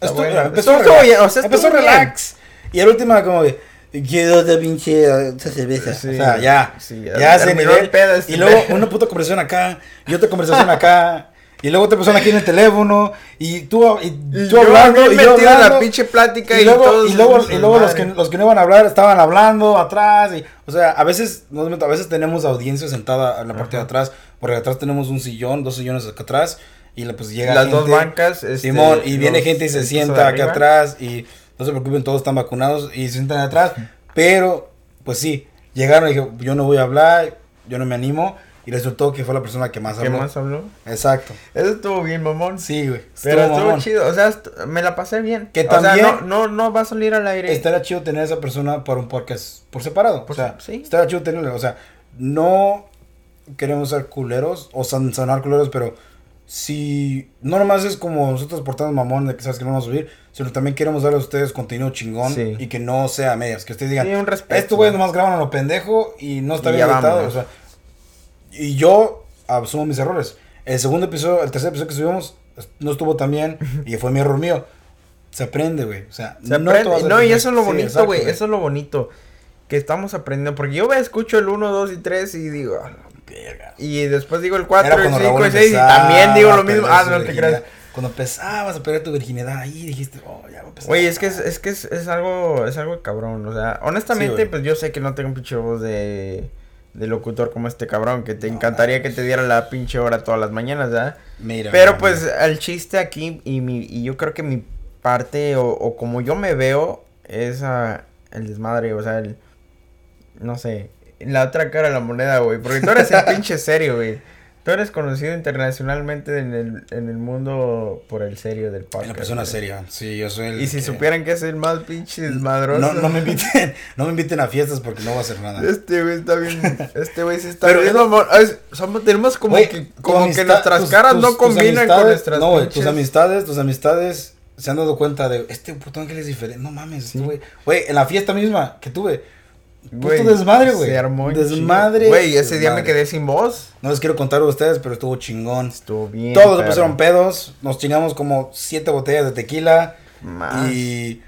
Estuvo- bueno. empezó, Estuvo relax. bien, o sea, empezó estuvo bien. relax. Y el último como de. Quiero de pinche esa cerveza. Sí, o sea, ya. sí, ya ya se nivel. este Y luego una puta conversación acá. Y otra conversación acá. Y luego otra persona aquí en el teléfono. Y tú, y tú yo hablando. Y yo en la pinche plática y y, luego, todos y luego, y luego los, que, los que no iban a hablar estaban hablando atrás. Y, o sea, a veces, no, a veces tenemos audiencia sentada en la parte de atrás. Porque atrás tenemos un sillón, dos sillones acá atrás. Y pues llega Las dos gente- bancas. Este, Simón, y viene gente y se sienta acá arriba. atrás y no se preocupen, todos están vacunados y se sientan atrás. Pero, pues sí, llegaron y dije, yo no voy a hablar, yo no me animo. Y resultó que fue la persona que más ¿Qué habló. más habló? Exacto. Eso estuvo bien, mamón. Sí, güey. Pero estuvo mamón. chido, o sea, me la pasé bien. Que o sea, también- no, no, no va a salir al aire. Estaría chido tener a esa persona para un podcast por separado. Por o sea, se- sí. estaría chido tenerlo. O sea, no queremos ser culeros o sonar culeros, pero si no nomás es como nosotros portando mamón de que sabes que no vamos a subir, sino también queremos darle a ustedes contenido chingón Sí. y que no sea a medias. Que ustedes digan, Sí, un respeto. estos güeyes nomás graban a lo pendejo y no está Y bien editado. O sea, y yo asumo mis errores. El segundo episodio, el tercer episodio que subimos, no estuvo tan bien y fue mi error mío. Se aprende, güey. O sea, Se no, aprende- no, y eso es lo bonito, güey. Eso es lo bonito. Que estamos aprendiendo. Porque yo ve, escucho el 1, 2 y 3 y digo. "Ah, Verga. Y después digo el Era 4, el cuando 5, Raúl el 6 y también digo lo mismo. Ah, no te creas. Cuando empezabas a perder tu virginidad, ahí dijiste, oh, ya va a empezar. Güey, es que es, es que es, es algo, es algo cabrón, o sea, honestamente, pues yo sé que no tengo un pinche voz de, de locutor como este cabrón, que te No, encantaría que te diera la pinche hora todas las mañanas, ¿verdad? Mira. Pero mira, pues mira. el chiste aquí y mi y yo creo que mi parte o, o como yo me veo es el desmadre, o sea, el no sé, la otra cara de la moneda, güey, porque tú eres el pinche serio, güey. Tú eres conocido internacionalmente en el, en el mundo por el serio del podcast. la persona güey. seria. Sí, yo soy el. Y si que- supieran que es el más pinche desmadroso. No, no me inviten, no me inviten a fiestas porque no voy a hacer nada. Este güey está bien. Este güey sí está Pero bien. amor. Es- somos, tenemos como Güey, que, como que nuestras tus- caras tus- no combinan con nuestras No, güey, tus amistades, tus amistades se han dado cuenta de este puto ángel es diferente. No mames, Sí. este güey. Güey, en la fiesta misma que tuve. Güey, Puto desmadre, güey. Se armó en Desmadre. Güey, ese día me quedé sin voz. No les quiero contar a ustedes, pero estuvo chingón. Estuvo bien. Todos perro. pusieron pedos. Nos chingamos como siete botellas de tequila. Más. Y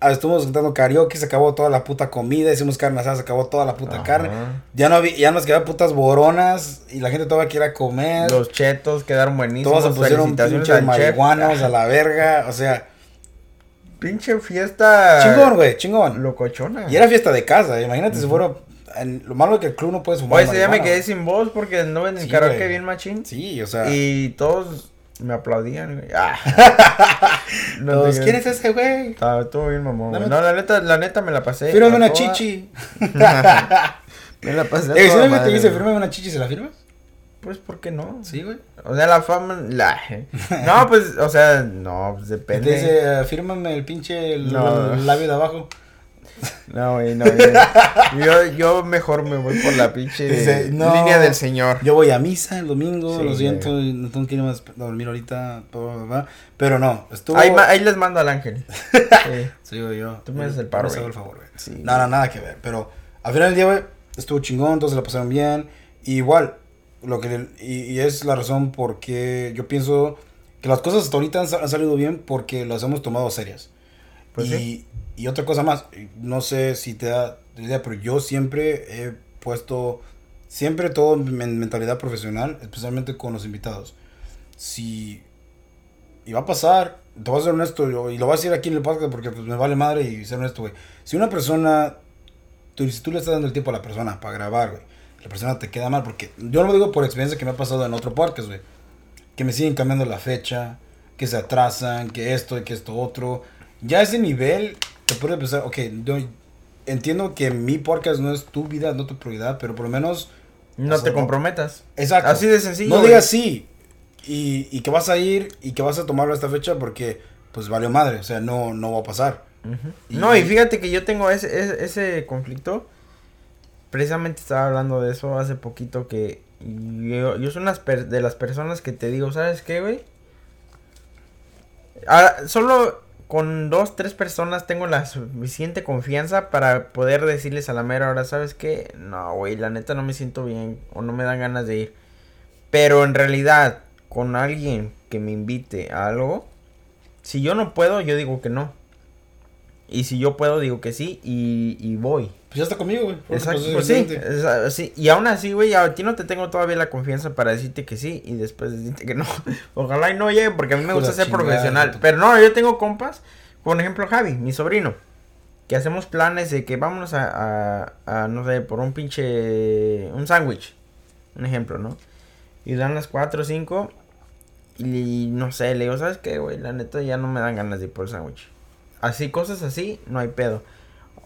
ah, estuvimos cantando karaoke, se acabó toda la puta comida, hicimos carne asada, se acabó toda la puta Ajá. carne. Ya no había, ya nos quedaban putas boronas y la gente todavía quiere comer. Los chetos quedaron buenísimos. Todos se pusieron pinches marihuanos a la verga, o sea, Pinche fiesta. chingón, güey, chingón. Locochona. Y era fiesta de casa, imagínate si fuera, lo malo es que el club no puede fumar Oye, ese día me quedé sin voz porque no en el Sí, karaoke bien machín. Sí, o sea, Y todos me aplaudían, güey. Ah. No. ¿quién es ese güey? Estaba estuvo bien mamón, güey. No, la neta, la neta me la pasé. Fírmame a una toda- chichi. Me la pasé Eh, si alguien te madre, dice, fírmame una chichi, ¿se la firmas? Pues, ¿por qué no? Sí, güey. O sea, la fama... La... No, pues, o sea, no, pues depende. dice, eh, fírmame el pinche el- No. el labio de abajo. No, güey, no, güey. Yo, yo mejor me voy por la pinche Dice, no. línea del señor. Yo voy a misa el domingo, Sí, lo siento, güey. no tengo que ir más a dormir ahorita, pero no, estuvo... Ahí, ahí les mando al ángel. Sí. Sí, güey, yo. Tú me haces el paro, güey. el favor, güey. Sí. Nada, nada que ver, pero al final del día, güey, estuvo chingón, todos se la pasaron bien, y igual, lo que, y, y es la razón por qué yo pienso que las cosas hasta ahorita han, han salido bien porque las hemos tomado serias. Pues y, sí. y otra cosa más, no sé si te da idea, pero yo siempre he puesto, siempre todo en men- mentalidad profesional, especialmente con los invitados. Si, y va a pasar, te voy a ser honesto, y lo voy a decir aquí en el podcast porque pues, me vale madre y ser honesto, güey. Si una persona, tú, si tú le estás dando el tiempo a la persona para grabar, güey, la persona te queda mal, porque yo lo digo por experiencia que me ha pasado en otro podcast, güey, que me siguen cambiando la fecha, que se atrasan, que esto y que esto otro. Ya a ese nivel te puede pensar, ok, yo entiendo que mi podcast no es tu vida, no tu prioridad, pero por lo menos... No o sea, te comprometas. Exacto. Así de sencillo. No güey. digas sí. Y, y que vas a ir y que vas a tomarlo a esta fecha porque pues valió madre. O sea, no, no va a pasar. Ujú. Y- No, y fíjate que yo tengo ese, ese, ese conflicto precisamente estaba hablando de eso hace poquito que yo, yo soy una de las personas que te digo, ¿sabes qué, güey? Ahora, solo con dos, tres personas tengo la suficiente confianza para poder decirles a la mera hora, ¿sabes qué? No, güey, la neta no me siento bien o no me dan ganas de ir. Pero en realidad, con alguien que me invite a algo, si yo no puedo, yo digo que no. Y si yo puedo, digo que sí y, y voy. Pues ya está conmigo, güey. Exacto, pues sí, sí, Y aún así, güey, a ti no te tengo todavía la confianza para decirte que sí y después decirte que no. Ojalá y no llegue porque a mí me gusta ser profesional. Pero no, yo tengo compas, por ejemplo Javi, mi sobrino, que hacemos planes de que vámonos a, a, a no sé, por un pinche, un sándwich, un ejemplo, ¿no? Y dan las 4 o 5 y no sé, le digo, ¿sabes qué, güey? La neta ya no me dan ganas de ir por el sándwich. Así, cosas así, no hay pedo.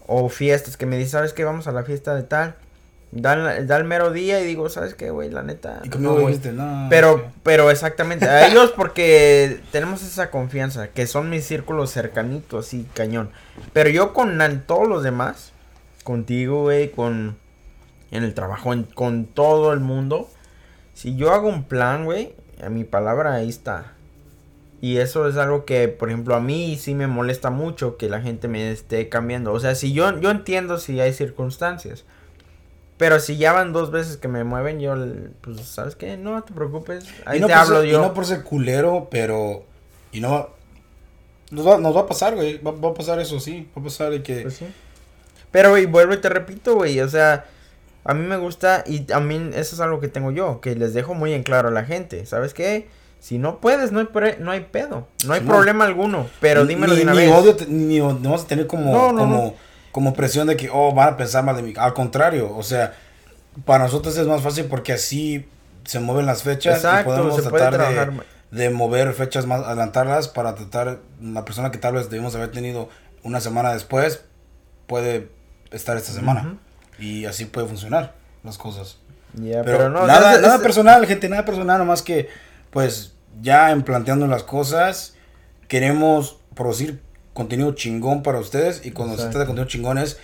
O fiestas que me dicen, ¿sabes qué? Vamos a la fiesta de tal. Da, el mero día y digo, ¿sabes qué, güey? La neta. Y no, dijiste, no. Pero, pero exactamente. A ellos porque tenemos esa confianza. Que son mis círculos cercanitos y cañón. Pero yo con todos los demás. Contigo, güey. Con. En el trabajo. con todo el mundo. Si yo hago un plan, güey. A mi palabra ahí está. Y eso es algo que, por ejemplo, a mí sí me molesta mucho que la gente me esté cambiando. O sea, si yo, yo entiendo si hay circunstancias. Pero si ya van dos veces que me mueven, yo, pues, ¿sabes qué? No te preocupes. Ahí no te hablo yo. Y no por ser culero, pero. Y no. Nos va, nos va a pasar, güey. Va, a pasar eso, sí. Va a pasar de que. Pues sí. Pero, güey, vuelvo y te repito, güey. O sea, a mí me gusta. Y a mí eso es algo que tengo yo. Que les dejo muy en claro a la gente. ¿Sabes qué? Si no puedes, no hay, no hay pedo. No hay problema alguno. Pero dímelo de una ni Odio, ni no vas a tener como, como, como presión de que, oh, van a pensar mal de mí. Al contrario, o sea, para nosotros es más fácil porque así se mueven las fechas y podemos tratar de, mover fechas más, adelantarlas para tratar, la persona que tal vez debimos haber tenido una semana después, puede estar esta semana. Y así puede funcionar las cosas. pero, no, nada, nada personal, gente, nada personal, nomás que, pues, ya en planteando las cosas, queremos producir contenido chingón para ustedes y cuando se trata de contenido chingón es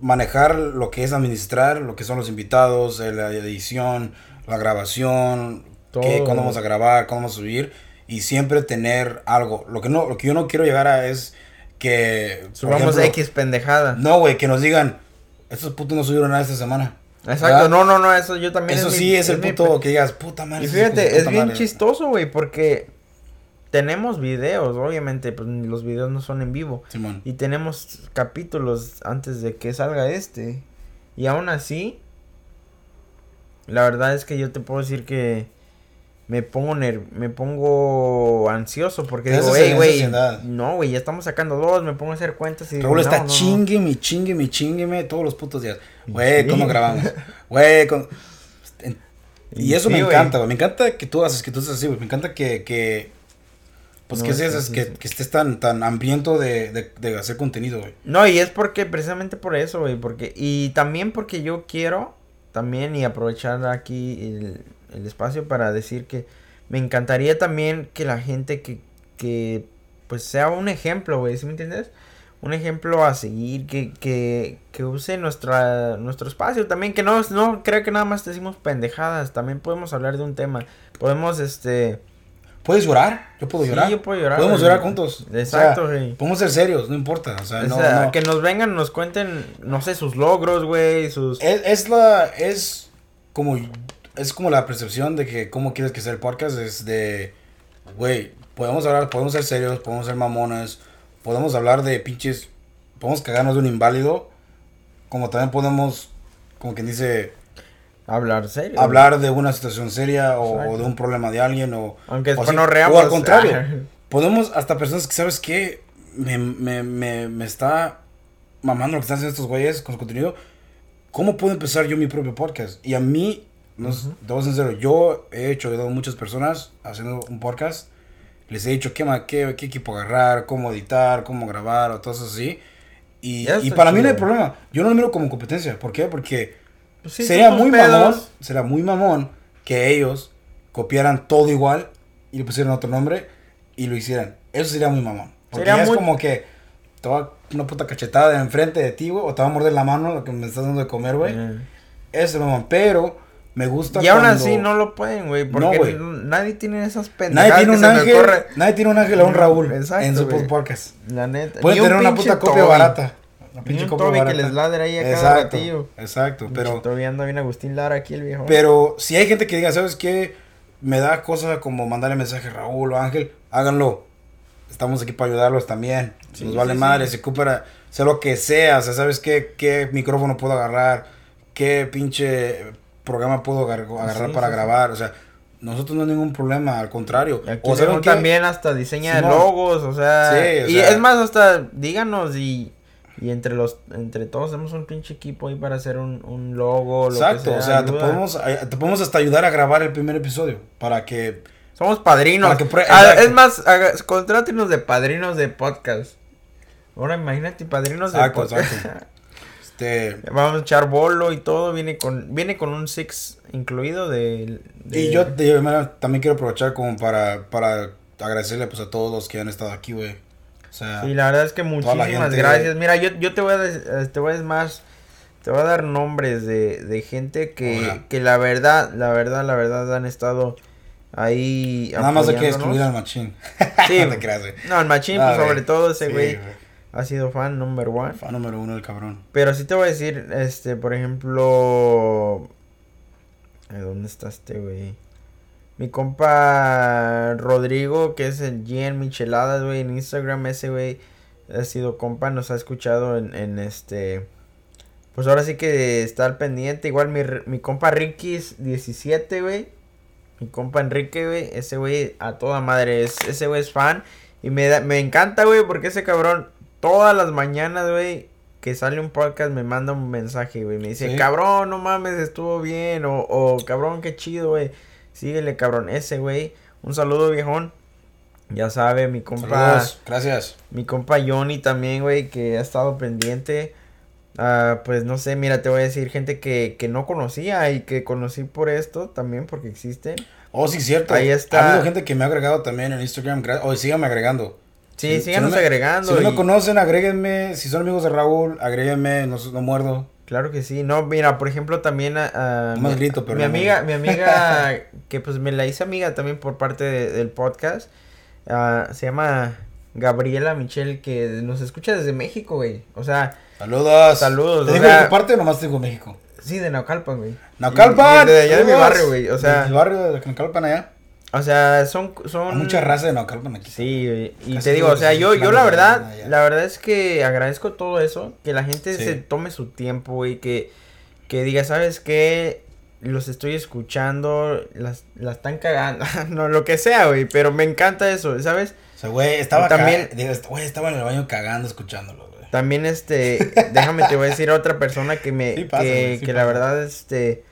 manejar lo que es administrar, lo que son los invitados, la edición, la grabación, qué, cuándo vamos a grabar, cuándo vamos a subir y siempre tener algo. Lo que no, lo que yo no quiero llegar a es que subamos X pendejada. No, güey, que nos digan, estos putos no subieron nada esta semana. Exacto, no, no, no, eso yo también. Eso sí es el punto que digas, puta madre. Y fíjate, es, bien chistoso, güey, porque tenemos videos, obviamente, pues los videos no son en vivo. Y tenemos capítulos antes de que salga este. Y aún así, la verdad es que yo te puedo decir que me pongo me pongo ansioso porque digo, hey, güey, no, güey, ya estamos sacando dos, me pongo a hacer cuentas y Raúl está chingue, mi chingue, mi chingue, todos los putos días. Güey, ¿cómo grabamos? Güey, con... Y eso me encanta, güey. Me encanta que tú haces, que tú haces así, güey. Me encanta que, que pues que, seas, que, que, estés tan, tan hambriento de, de, de hacer contenido, güey. No, y es porque, precisamente por eso, güey. Porque, y también porque yo quiero, también, y aprovechar aquí el, el espacio para decir que me encantaría también que la gente que, que pues sea un ejemplo, güey, ¿sí me entiendes? Un ejemplo a seguir, que, que, que use nuestra, nuestro espacio también, que no, no creo que nada más decimos pendejadas, también podemos hablar de un tema, podemos, este... ¿Puedes llorar? Yo puedo llorar. Sí, yo puedo llorar. Podemos llorar juntos. Exacto, güey. podemos ser serios, no importa. O sea, no, sea que nos vengan, nos cuenten, no sé, sus logros, güey, sus... Es, es la, es como es como la percepción de que cómo quieres que sea el podcast es de, güey, podemos hablar, podemos ser serios, podemos ser mamones, podemos hablar de pinches, podemos cagarnos de un inválido, como también podemos, como quien dice, hablar serio. Hablar de una situación seria o, de un problema de alguien o... Aunque o, no o al contrario, podemos hasta personas que, ¿sabes qué? Me, me, me, me está mamando lo que están haciendo estos güeyes con su contenido. ¿Cómo puedo empezar yo mi propio podcast? Y a mí no, uh sincero, yo he hecho, he ayudado a muchas personas haciendo un podcast. Les he dicho qué, qué, qué equipo agarrar, cómo editar, cómo grabar o todo eso así. Y, y para mí no hay problema. Yo no lo miro como competencia. ¿Por qué? Porque pues sería muy mamón, sería muy mamón que ellos copiaran todo igual y le pusieran otro nombre y lo hicieran. Eso sería muy mamón. Porque sería es como que te voy a una puta cachetada enfrente de ti, güey, o te va a morder la mano lo que me estás dando de comer, güey. Eh. Eso, mamá, pero me gusta Y aún cuando- así no lo pueden, güey. Porque No, nadie tiene esas pendejadas. Nadie tiene un ángel, nadie tiene un ángel a un Raúl Exacto, en su güey. podcast. La neta. Pueden un tener una puta copia barata. Una pinche un copia Toby que barata. les ladre ahí a cada Exacto, ratillo. exacto, Pero todavía anda bien Agustín Lara aquí el viejo. Pero si hay gente que diga, ¿sabes qué? Me da cosa como mandarle mensaje a Raúl o Ángel, háganlo. Estamos aquí para ayudarlos también. Sí, Nos vale sí, madre, sí. se ocupa, sea lo que sea, o sea, ¿sabes qué, qué micrófono puedo agarrar? ¿Qué pinche programa puedo agar- agarrar Sí, para sí, grabar? O sea, nosotros no hay ningún problema, al contrario. Aquí o León ¿saben qué? también hasta diseña logos, o sea, Sí, o y sea- es más hasta díganos y y entre los entre todos hacemos un pinche equipo ahí para hacer un, un logo, lo Exacto, que sea, o sea, te ayuda. podemos, eh, te podemos hasta ayudar a grabar el primer episodio para que Somos padrinos. Que Ah, es más, contrátenos de padrinos de podcast. Ahora imagínate padrinos Exacto, de podcast. exacto. este Vamos a echar bolo y todo, viene con viene con un six incluido de, de- Y yo también quiero aprovechar como para, para agradecerle pues a todos los que han estado aquí, güey. O sea, Sí, la verdad es que muchísimas gente- gracias. Mira, yo, yo te voy a des- te voy a es más te voy a dar nombres de, de gente que, Hola. que la verdad, la verdad, la verdad han estado ahí nada más hay que excluir al machín. Sí, no te creas, güey. No, el machín, Ah, pues güey. sobre todo ese Sí, güey ha sido fan number one. Fan número uno del cabrón. Pero sí te voy a decir, este, por ejemplo. ¿Dónde está este güey? Mi compa Rodrigo, que es el Gian Micheladas, güey, en Instagram, ese güey ha sido compa, nos ha escuchado en, en este. Pues ahora sí que está al pendiente. Igual mi, mi compa Ricky's17, güey. Mi compa Enrique, güey. Ese güey a toda madre. Es, ese güey es fan. Y me, da- me encanta, güey, porque ese cabrón todas las mañanas, güey, que sale un podcast me manda un mensaje, güey. Me dice, Sí. cabrón, no mames, estuvo bien. O, o cabrón, qué chido, güey. Síguele, cabrón. Ese, güey. Un saludo, viejón. Ya sabe, mi compa. Saludos, gracias. Mi compa Johnny también, güey, que ha estado pendiente. Ah, pues no sé, mira, te voy a decir gente que, que no conocía y que conocí por esto también porque existen. Oh, sí, cierto. Ahí está. Ha habido gente que me ha agregado también en Instagram. gra- O síganme agregando. Sí, síganos si no me- agregando. Si no conocen, agréguenme. Si son amigos de Raúl, agréguenme. No, no muerdo. Claro que sí. No, mira, por ejemplo, también a, a Nomás mi, grito, pero mi no amiga, muero. mi amiga, que pues me la hice amiga también por parte de- del podcast. ah, se llama Gabriela Michelle, que nos escucha desde México, güey. O sea, Saludos. Saludos, ¿Te digo sea- de tu parte o nomás te digo México? sí, de Naucalpan, güey. Naucalpan. Y- y De allá de mi barrio, güey. O sea, Del barrio de Naucalpan allá. O sea, son, son. Hay mucha raza de Naucalpan aquí. Sí, y Casi te digo, o sea, yo, yo la planos de verdad, la verdad es que agradezco todo eso, que la gente Sí. se tome su tiempo, güey, que, que diga, ¿sabes qué? Los estoy escuchando, las, las están cagando, no, lo que sea, güey, pero me encanta eso, ¿sabes? O sea, güey, estaba También-. Digo, güey, estaba en el baño cagando escuchándolo, güey. También, este, déjame, te voy a decir a otra persona que me, Sí pasa, que, sí que la verdad, este,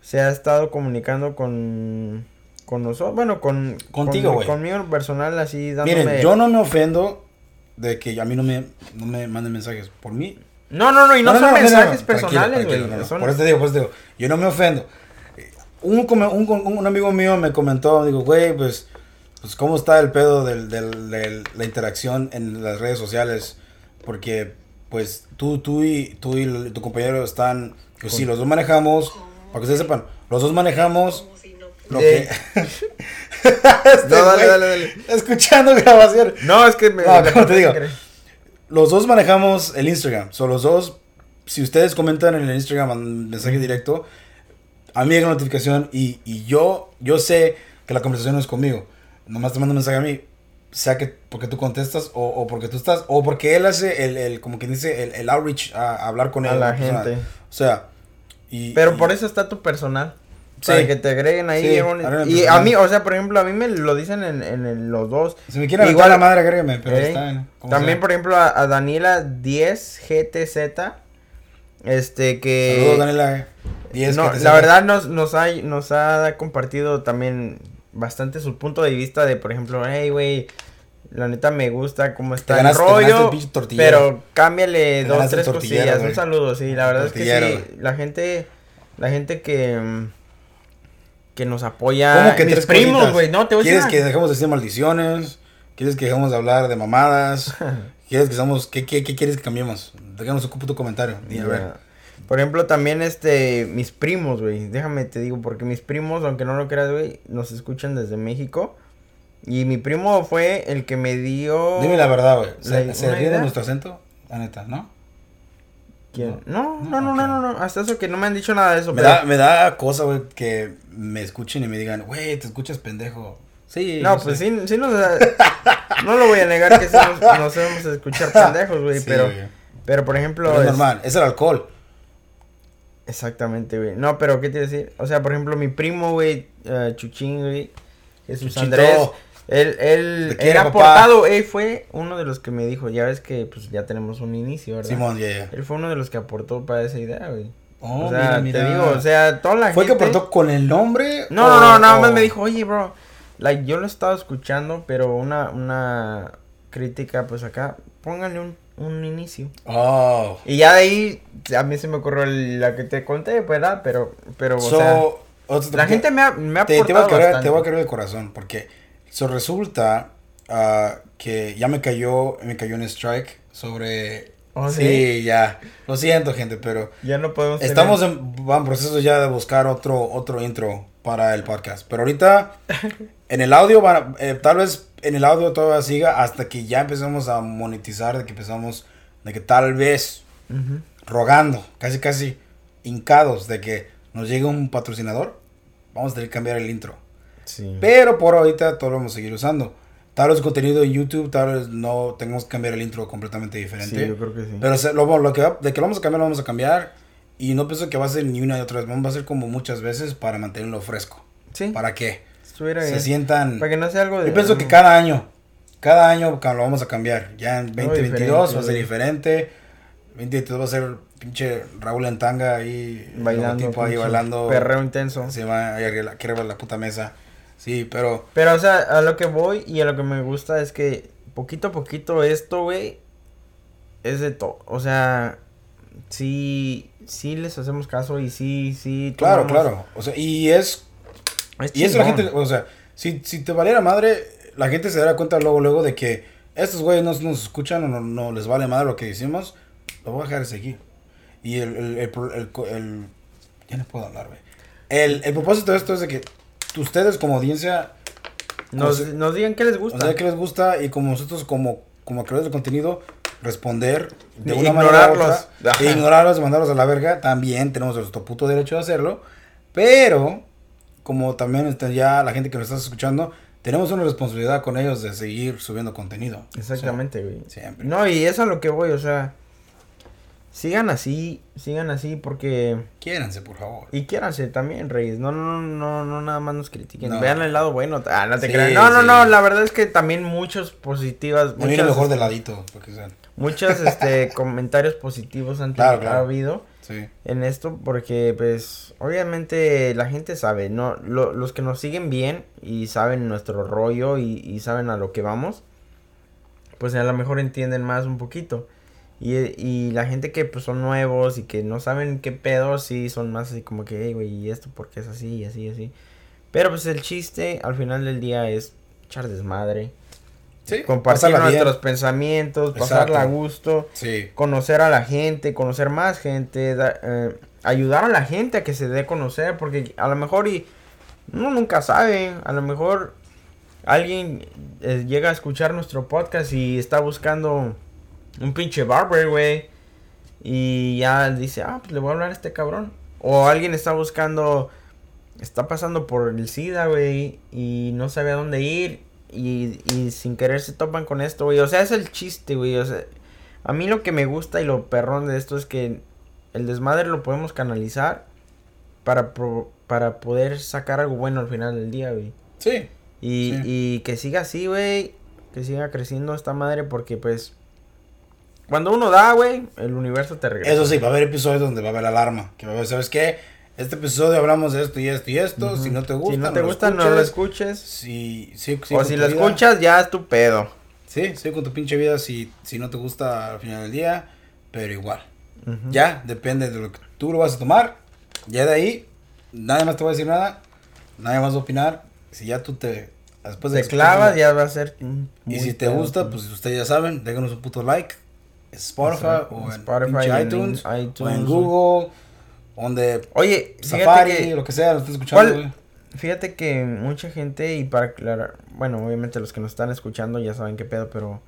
se ha estado comunicando con, con nosotros, bueno, con, Contigo, con- güey. conmigo en personal, así, dándome... Miren, yo no me ofendo de que a mí no me, no me manden mensajes. Por mí. No, no, no, y no, son mensajes personales, güey. Por eso te digo, por eso te digo. Yo no me ofendo. Un, un, un, un amigo mío me comentó, digo, güey, pues, pues, ¿cómo está el pedo del, del, del- la interacción en las redes sociales? Porque, pues, tú, tú y, tú y tu compañero están, pues sí, los dos manejamos, para que ustedes sepan, los dos manejamos lo De- que... Este No, dale, dale, dale. Escuchando grabación. No, es que me. No, de ¿cómo te digo? Los dos manejamos el Instagram. Son los dos. Si ustedes comentan en el Instagram en mensaje directo, a mí llega una notificación y, y yo, yo sé que la conversación no es conmigo. Nomás te manda un mensaje a mí. Sea que porque tú contestas o, o porque tú estás, o porque él hace el, el como quien dice, el, el outreach a, a hablar con A él, la persona. gente. O sea, y. Pero y- por eso está tu personal. Sí. Para que te agreguen ahí. Sí, y a mí, o sea, por ejemplo, a mí me lo dicen en, en, los dos. Si me quieren Igual- la madre, agrégame, pero ¿eh? está bien. También, sea. por ejemplo, a, a Daniela 10 GTZ. Este que. Saludos, Daniela. 10, no, que te la verdad nos, nos, ha, nos ha compartido también bastante su punto de vista de, por ejemplo, hey, güey, la neta me gusta cómo está el rollo, pero cámbiale Te dos, tres cosillas. Un saludo, sí, la verdad es que sí, la gente, la gente que, mm, que nos apoya, ¿Cómo que mis primos, güey, no, te voy a ¿Quieres que dejemos de decir maldiciones? ¿Quieres que dejemos de hablar de mamadas? ¿Quieres que estamos, qué, qué, qué quieres que cambiemos? Déjanos un puto comentario. Y a ver. Por ejemplo, también este, mis primos, güey. Déjame te digo, porque mis primos, aunque no lo creas, güey, nos escuchan desde México. Y mi primo fue el que me dio. Dime la verdad, güey. ¿Se, se ríe de nuestro acento? La neta, ¿no? ¿Quién? No, No, no, no, no, no, no. Hasta eso que no me han dicho nada de eso. Me pero- da, me da cosa, güey, que me escuchen y me digan, güey, te escuchas pendejo. Sí. No, pues sí, sí nos. no lo voy a negar que sí nos, nos sabemos escuchar pendejos, güey. Sí, pero, pero por ejemplo. Pero es es- normal, es el alcohol. Exactamente, güey. No, pero ¿qué te iba a decir? O sea, por ejemplo, mi primo, güey, eh, Chuchín, güey, Jesús Chuchito. Andrés, él, él, ha papá. aportado, él fue uno de los que me dijo, ya ves que pues ya tenemos un inicio, ¿verdad? Simón, ya, ya. Él fue uno de los que aportó para esa idea, güey. Oh, o sea, mira, mira. te digo, o sea, toda la ¿Fue que gente... aportó con el nombre? No, o- no, no, nada más o- me dijo, oye, bro, like, yo lo he estado escuchando, pero una, una crítica, pues acá, póngale un, un inicio. Oh. Y ya de ahí, a mí se me ocurrió la que te conté, ¿verdad? Pero, pero, o sea, la gente me ha, me ha te, te voy a aportado quebrar, bastante. te voy a quebrar el corazón porque so resulta ah, que ya me cayó me cayó un strike sobre ¿Oh, sí? sí? ya lo siento gente pero Ya no podemos tener- estamos en, va en proceso ya de buscar otro otro intro para el podcast pero ahorita en el audio van a- eh, tal vez en el audio todavía siga hasta que ya empecemos a monetizar de que empezamos de que tal vez rogando, casi casi hincados de que nos llegue un patrocinador, vamos a tener que cambiar el intro. Sí. Pero por ahorita todo lo vamos a seguir usando. Tal vez contenido en YouTube, tal vez no tengamos que cambiar el intro completamente diferente. Sí, yo creo que sí. Pero lo, lo que, va- de que lo vamos a cambiar, lo vamos a cambiar. Y no pienso que va a ser ni una y otra vez, va a ser como muchas veces para mantenerlo fresco. sí. ¿Para Estuviera Se bien. sientan... Para que no sea algo de... Yo pienso que cada año, cada año lo vamos a cambiar. Ya en Algo 2022 va a ser diferente, diferente. 2022 va a ser pinche Raúl en tanga ahí. bailando. logotipo ahí bailando. Perreo intenso. Se va arriba de la puta mesa. Sí, pero Pero, o sea, a lo que voy y a lo que me gusta es que poquito a poquito esto, güey, es de todo. O sea, sí, sí les hacemos caso y sí, sí. claro, tomamos- claro. O sea, y es. Es Y eso la gente, o sea, si, si te valiera madre, la gente se dará cuenta luego, luego de que estos güeyes no nos escuchan o no, no les vale madre lo que decimos, lo voy a dejar de seguir. Y el, el, el, el el- ya no puedo hablar, güey. El, el propósito de esto es de que ustedes como audiencia, Nos, nos digan qué les gusta. sea, que les gusta y como nosotros como, como creadores de contenido, responder de Y una manera u otra, e ignorarlos, mandarlos a la verga, también tenemos nuestro puto derecho de hacerlo, pero como también está ya la gente que nos está escuchando, tenemos una responsabilidad con ellos de seguir subiendo contenido. Exactamente, güey. O sea, siempre. No, y eso es a lo que voy, o sea, sigan así, sigan así porque... Quiéranse, por favor. Y quiéranse también, Reyes. No, no, no, no, nada más nos critiquen. No. Vean el lado bueno. Ah, no te Sí, crean. No, no, sí. no. La verdad es que también muchos positivas. Muchas, mejor de ladito, porque sean. muchos este, comentarios positivos han Claro, claro. habido Sí. en esto porque, pues, obviamente la gente sabe, ¿no? Lo- los que nos siguen bien y saben nuestro rollo y, y saben a lo que vamos, pues a lo mejor entienden más un poquito. Y, y la gente que pues son nuevos y que no saben qué pedo, sí son más así como que, hey, güey, ¿y esto por qué es así y así y así? Pero pues el chiste al final del día es echar desmadre, Sí. compartir bien. nuestros pensamientos, pasarla a gusto Sí. conocer a la gente, conocer más gente, da- eh, ayudar a la gente a que se dé a conocer, porque a lo mejor y uno nunca sabe, a lo mejor alguien eh, llega a escuchar nuestro podcast y está buscando un pinche barber, güey, y ya dice, ah, pues le voy a hablar a este cabrón. O alguien está buscando, está pasando por el SIDA, güey, y no sabe a dónde ir, y, y sin querer se topan con esto, güey. O sea, es el chiste, güey. O sea, a mí lo que me gusta y lo perrón de esto es que el desmadre lo podemos canalizar para, pro- para poder sacar algo bueno al final del día, güey. Sí. Y, Sí. y que siga así, güey. Que siga creciendo esta madre porque, pues, cuando uno da, güey, el universo te regresa. Eso sí, va a haber episodios donde va a haber alarma. Que va a haber, ¿sabes qué? Este episodio hablamos de esto y esto y esto. Si no te gusta, si no te lo gusta, no lo escuches. Si, o si lo vida. escuchas, ya es tu pedo. Sí, sí, con tu pinche vida si, si no te gusta al final del día, pero igual. Ya, depende de lo que tú lo vas a tomar. Ya de ahí, nadie más te va a decir nada, nadie más va a opinar. Si ya tú te Después de te clavas, ya va a ser. Y si te gusta, güey. pues ustedes ya saben, déjanos un puto like. Spotify o en Spotify, en iTunes, o iTunes, en. Google, donde Oye, Safari, que, lo que sea, lo estás escuchando, fíjate que mucha gente, y para aclarar, bueno, obviamente los que nos están escuchando ya saben qué pedo, pero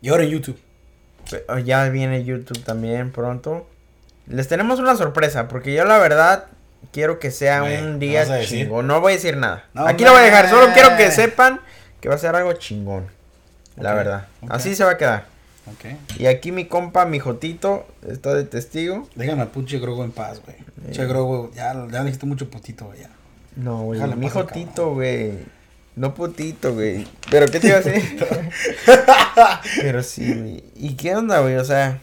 Y ahora en YouTube. ya viene YouTube también pronto. Les tenemos una sorpresa, porque yo la verdad quiero que sea un ¿qué día chingón. No voy a decir nada. No Aquí lo voy a dejar, solo quiero que sepan que va a ser algo chingón. La verdad. Así se va a quedar. Y aquí mi compa, mi Jotito, está de testigo. Déjame al pinche Grogo en paz, güey. Eh. Grogo, ya, ya le dijiste mucho putito, güey. ya. No, güey, mi Jotito, güey. No putito, güey. Pero ¿qué te iba a decir? Pero sí, güey. ¿Y qué onda, güey? O sea,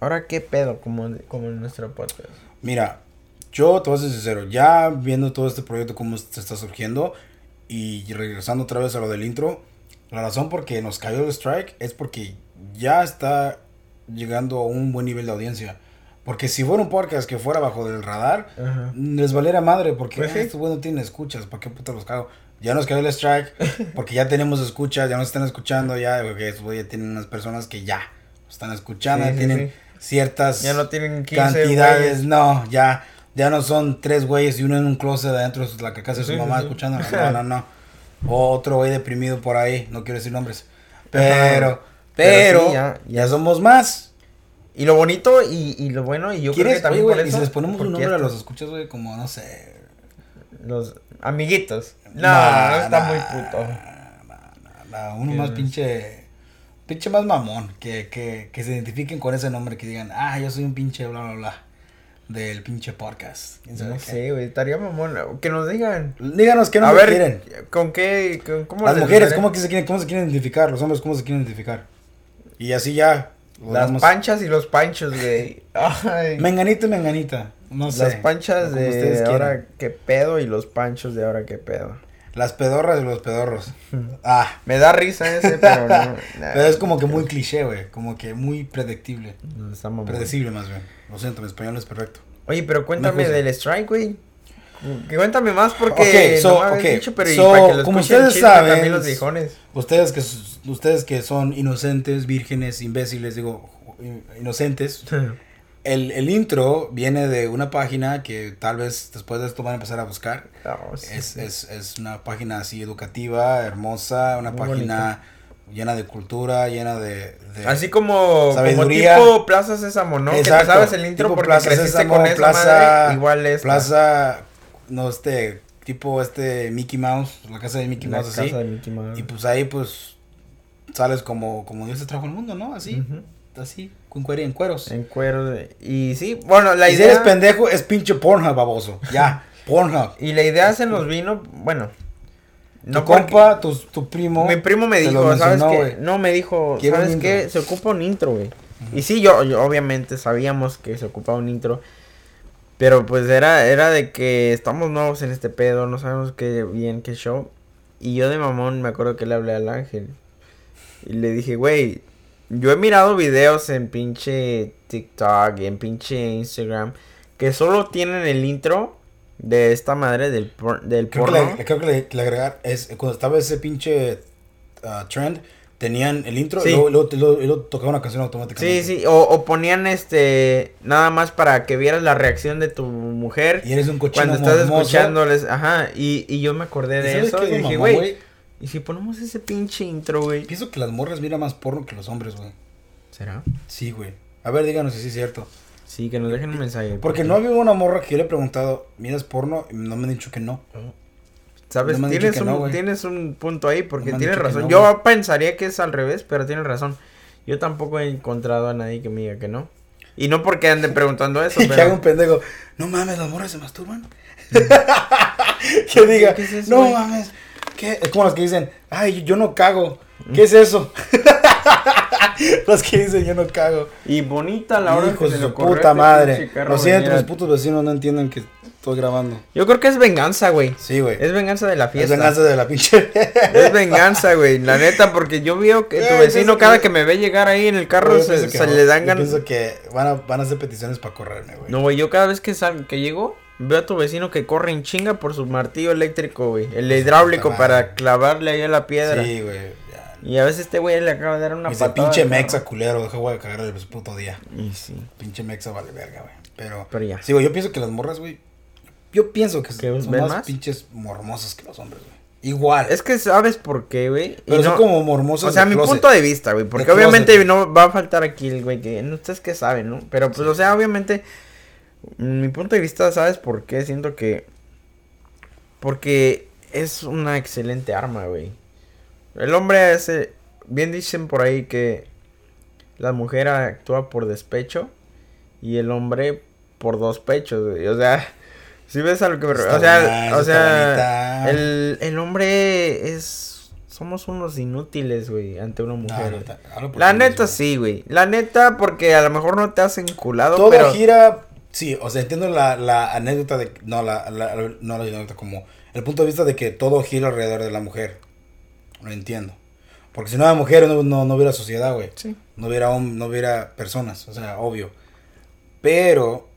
ahora qué pedo como, como en nuestro podcast. Mira, yo te voy a ser sincero, ya viendo todo este proyecto cómo se está surgiendo y regresando otra vez a lo del intro, la razón por que nos cayó el strike es porque ya está llegando a un buen nivel de audiencia. Porque si fuera un podcast que fuera bajo del radar, Ajá. les valiera madre, porque Pues "Ah, sí. estos güeyes no tienen escuchas, ¿para qué puta los cago? Ya nos cayó el strike, porque ya tenemos escuchas, ya nos están escuchando, ya, porque estos güeyes tienen unas personas que ya están escuchando, Sí, ya sí, tienen ciertas Ya no tienen 15 cantidades, güeyes. no, ya, ya no son tres güeyes y uno en un closet adentro de la casa de su mamá escuchando, no, no, no. O otro güey deprimido por ahí, no quiero decir nombres. Pero, Pero pero, sí, ya- ya, somos más. Y lo bonito y, y lo bueno, y yo creo que ¿Quieres, también oye, por y si les ponemos un nombre a los escuchas, güey, como, no sé, los amiguitos. No, Nah, no está nah, muy puto. nah, uno ¿Qué más es? pinche, pinche más mamón, que, que, que se identifiquen con ese nombre, que digan, ah, yo soy un pinche bla, bla, bla, del pinche podcast. ¿Quién sabe No sé, güey, estaría mamón. Que nos digan. Díganos qué A nombre ver, quieren. ¿con qué? con- ¿Cómo Las mujeres? ¿cómo, que se quieren, ¿cómo se quieren identificar? Los hombres, ¿cómo se quieren identificar? Y así ya. Las panchas y los panchos, güey. Ay. Menganito y menganita. No sé. Las panchas ustedes de quieran. ahora qué pedo y los panchos de ahora qué pedo. Las pedorras y los pedorros. Ah. Me da risa ese, pero no. nah, Pero es como que muy cliché, güey. Como que muy predictible. mamón. Predecible más bien. Lo siento, mi español es perfecto. Oye, pero cuéntame del strike, güey. Que Cuéntame más porque Ok, so, no me habías ok, dicho, pero y so, para que lo como ustedes chisme saben, los. Ustedes que, ustedes que son inocentes, vírgenes, imbéciles, digo, in- inocentes. El, el intro viene de una página que tal vez después de esto van a empezar a buscar. No, sí, Es, sí. es, es una página así educativa, hermosa, una Muy página llena de cultura, llena de... de- Así como, como Sabiduría. tipo Plaza Sésamo, ¿no? que te Exacto, sabes el intro porque Plaza creciste Sésamo, con esa Plaza- madre, igual es Plaza, no, este, tipo este Mickey Mouse, la casa de Mickey la Mouse casa así. de Mickey Mouse. Y pues ahí pues sales como, como Dios te trajo al mundo, ¿no? Así, así, con cuero en cueros. En cuero. de- Y sí, bueno, la y si idea... eres pendejo, es pinche Pornhub, baboso. Ya, Pornhub. Y la idea se nos vino, bueno... tu porque- compa, tu, tu primo. Mi primo me dijo, ¿sabes qué? No, me dijo, Quiero ¿sabes qué? Se ocupa un intro, güey. Y sí, yo, yo obviamente sabíamos que se ocupaba un intro. Pero pues era, era de que estamos nuevos en este pedo, no sabemos qué bien, qué show. Y yo de mamón me acuerdo que le hablé al ángel. Y le dije, güey, yo he mirado videos en pinche TikTok y en pinche Instagram que solo tienen el intro de esta madre del, por- del Creo que, le, creo que le, le agregar es cuando estaba ese pinche ah, trend, tenían el intro Sí. y luego, luego, luego- y luego tocaba una canción automáticamente. Sí, sí, o, o ponían este, nada más para que vieras la reacción de tu mujer Y eres un cochino cuando estás mormoso. escuchándoles, ajá, y, y yo me acordé ¿Y de eso y dije, güey, y si ponemos ese pinche intro, güey. Pienso que las morras miran más porno que los hombres, güey. ¿Será? Sí, güey. A ver, díganos si sí es cierto. Sí, que nos dejen un mensaje. Porque no había una morra que yo le he preguntado, ¿miras porno? Y no me han dicho que no. ¿Sabes? no tienes, un, no, tienes un punto ahí porque No tienes razón. no, yo pensaría que es al revés, pero tienes razón. Yo tampoco he encontrado a nadie que me diga que no. Y no porque ande preguntando eso, Y que haga un pero... pendejo. No mames, las morras se masturban. que diga, ¿Qué es eso, no güey? mames. ¿Qué? Es como los que dicen, ay, yo no cago. ¿Qué es eso? los que dicen, yo no cago. Y bonita la hora Hijos que de se su puta este madre. Lo siento, los putos vecinos no entienden que estoy grabando. Yo creo que es venganza, güey. Sí, güey. Es venganza de la Es fiesta. venganza de la pinche. Es venganza, güey. La neta, porque yo veo que tu Eh, vecino cada que- que me ve llegar ahí en el carro Yo se, no. le dan ganas. pienso que van a, van a hacer peticiones para correrme, güey. No, güey, yo cada vez que sal, que llego, Veo a tu vecino que corre en chinga por su martillo eléctrico, güey. El hidráulico para clavarle ahí a la piedra. Sí, güey. Y a veces este güey le acaba de dar una Ese patada. pinche mexa culero, deja güey de cagar el puto día. Y sí. Pinche mexa vale verga, güey. Pero, Pero ya. sí, güey, yo pienso que las morras, güey. Yo pienso que ¿Que son más, más? pinches mormosas que los hombres, güey. Igual. Es que sabes por qué, güey. Y pero son no- como mormosas O sea, mi closet. punto de vista, güey. Porque De obviamente no va a faltar aquí el güey que. Ustedes que saben, ¿no? Pero pues, o sea, obviamente. Mi punto de vista, ¿sabes por qué? Siento que. Porque es una excelente arma, güey. El hombre ese. Bien dicen por ahí que. La mujer actúa por despecho. Y el hombre por dos pechos, güey. O sea. Si ves a lo que me Está O sea, o sea. El, el hombre es. Somos unos inútiles, güey, ante una No, mujer. neta, la neta sí, güey. La neta, porque a lo mejor no te has enculado, Todo pero. gira. Sí, o sea, entiendo la, la anécdota de. No la, la- no la anécdota, como. El punto de vista de que todo gira alrededor de la mujer. Lo entiendo. Porque si no había mujeres, no, no, no hubiera sociedad, güey. Sí. No hubiera, no hubiera personas, o sea, obvio. Pero.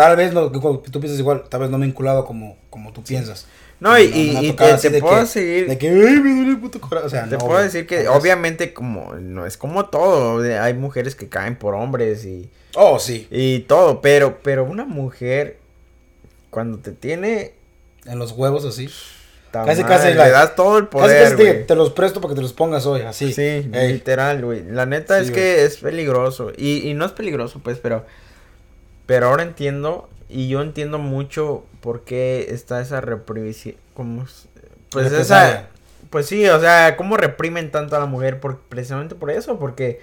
Tal vez no, que tú piensas igual, tal vez no me he vinculado como, como tú piensas. No, y, y, te, puedo que- seguir. De que, ay, me duele el puto corazón. O sea, te no, puedo decir que, obviamente, como. No es como todo. Hay mujeres que caen por hombres y. Oh, sí. Y todo. Pero, pero una mujer. Cuando te tiene. En los huevos así. Casi, casi le das todo el poder. casi te, los presto para que te los pongas hoy, así. Sí, Ey. literal, güey. La neta Sí, es que es peligroso. Y, y no es peligroso, pues, pero. Pero ahora entiendo. Y yo entiendo mucho por qué está esa represión. Pues esa. Pues sí, o sea, cómo reprimen tanto a la mujer. Por, precisamente por eso, porque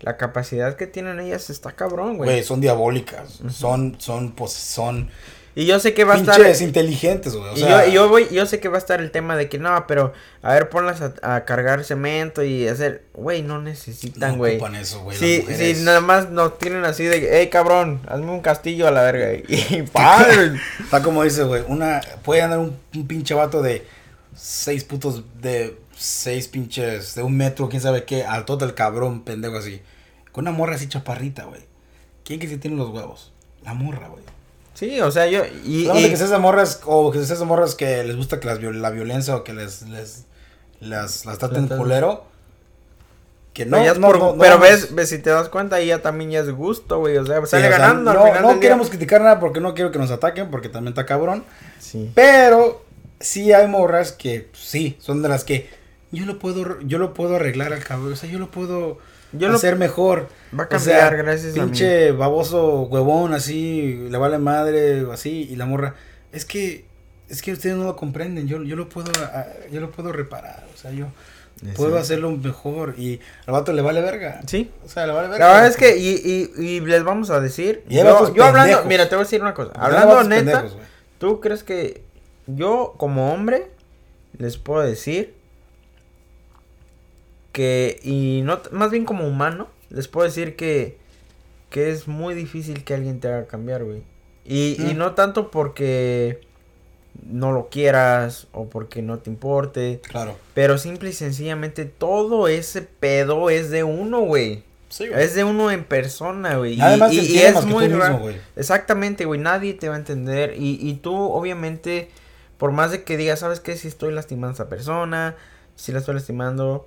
la capacidad que tienen ellas está cabrón, Güey, güey. son diabólicas. Son, son, pues, son Y yo sé que va a estar. pinches inteligentes, güey. O y sea, yo, y yo voy, yo sé que va a estar el tema de que no, pero a ver, ponlas a, a cargar cemento y hacer, güey, no necesitan, no güey. ocupan eso, güey. Sí, las mujeres. sí, nada más nos tienen así de, hey cabrón, hazme un castillo a la verga. Y padre. Está como dice, güey, una, puede andar un, un pinche vato de seis putos, de seis pinches, de un metro, quién sabe qué, al todo el cabrón, pendejo así. Con una morra así chaparrita, güey. ¿Quién que se tiene los huevos? La morra, güey. Sí, o sea, yo. Y, y- que seas de morras, o que seas de morras que les gusta que las, la violencia o que les, les, las, las traten culero. Que no, ya es no, por- no, no pero ves, ves, si te das cuenta, ya también ya es gusto, güey. O sea, Sí, sale o sea, ganando no, al final no del día. queremos criticar nada porque no quiero que nos ataquen, porque también está cabrón. Sí. Pero sí hay morras que sí, son de las que yo lo puedo yo lo puedo arreglar al cabrón, o sea, yo lo puedo Yo lo- hacer mejor. Va a O cambiar sea, gracias a mí. Pinche baboso huevón así, le vale madre o así y la morra, es que es que ustedes no lo comprenden, yo, yo lo puedo a- yo lo puedo reparar, o sea, yo puedo Exacto. hacerlo mejor y al vato le vale verga. Sí. O sea, le vale verga. La verdad es que, y, y, y les vamos a decir. Yo, yo hablando, mira, te voy a decir una cosa. Hablando neta, pendejos. ¿tú crees que yo como hombre les puedo decir que, y no, más bien como humano, les puedo decir que, que es muy difícil que alguien te haga cambiar, güey. Y, y Mm. no tanto porque no lo quieras o porque no te importe, Claro. pero simple y sencillamente todo ese pedo es de uno, güey. Sí, Es de uno en persona, güey. Y, Nadie más te y- es muy raro. güey. Exactamente, güey. Nadie te va a entender. Y, y tú, obviamente, por más de que digas, ¿sabes qué? Si estoy lastimando a esa persona, si la estoy lastimando,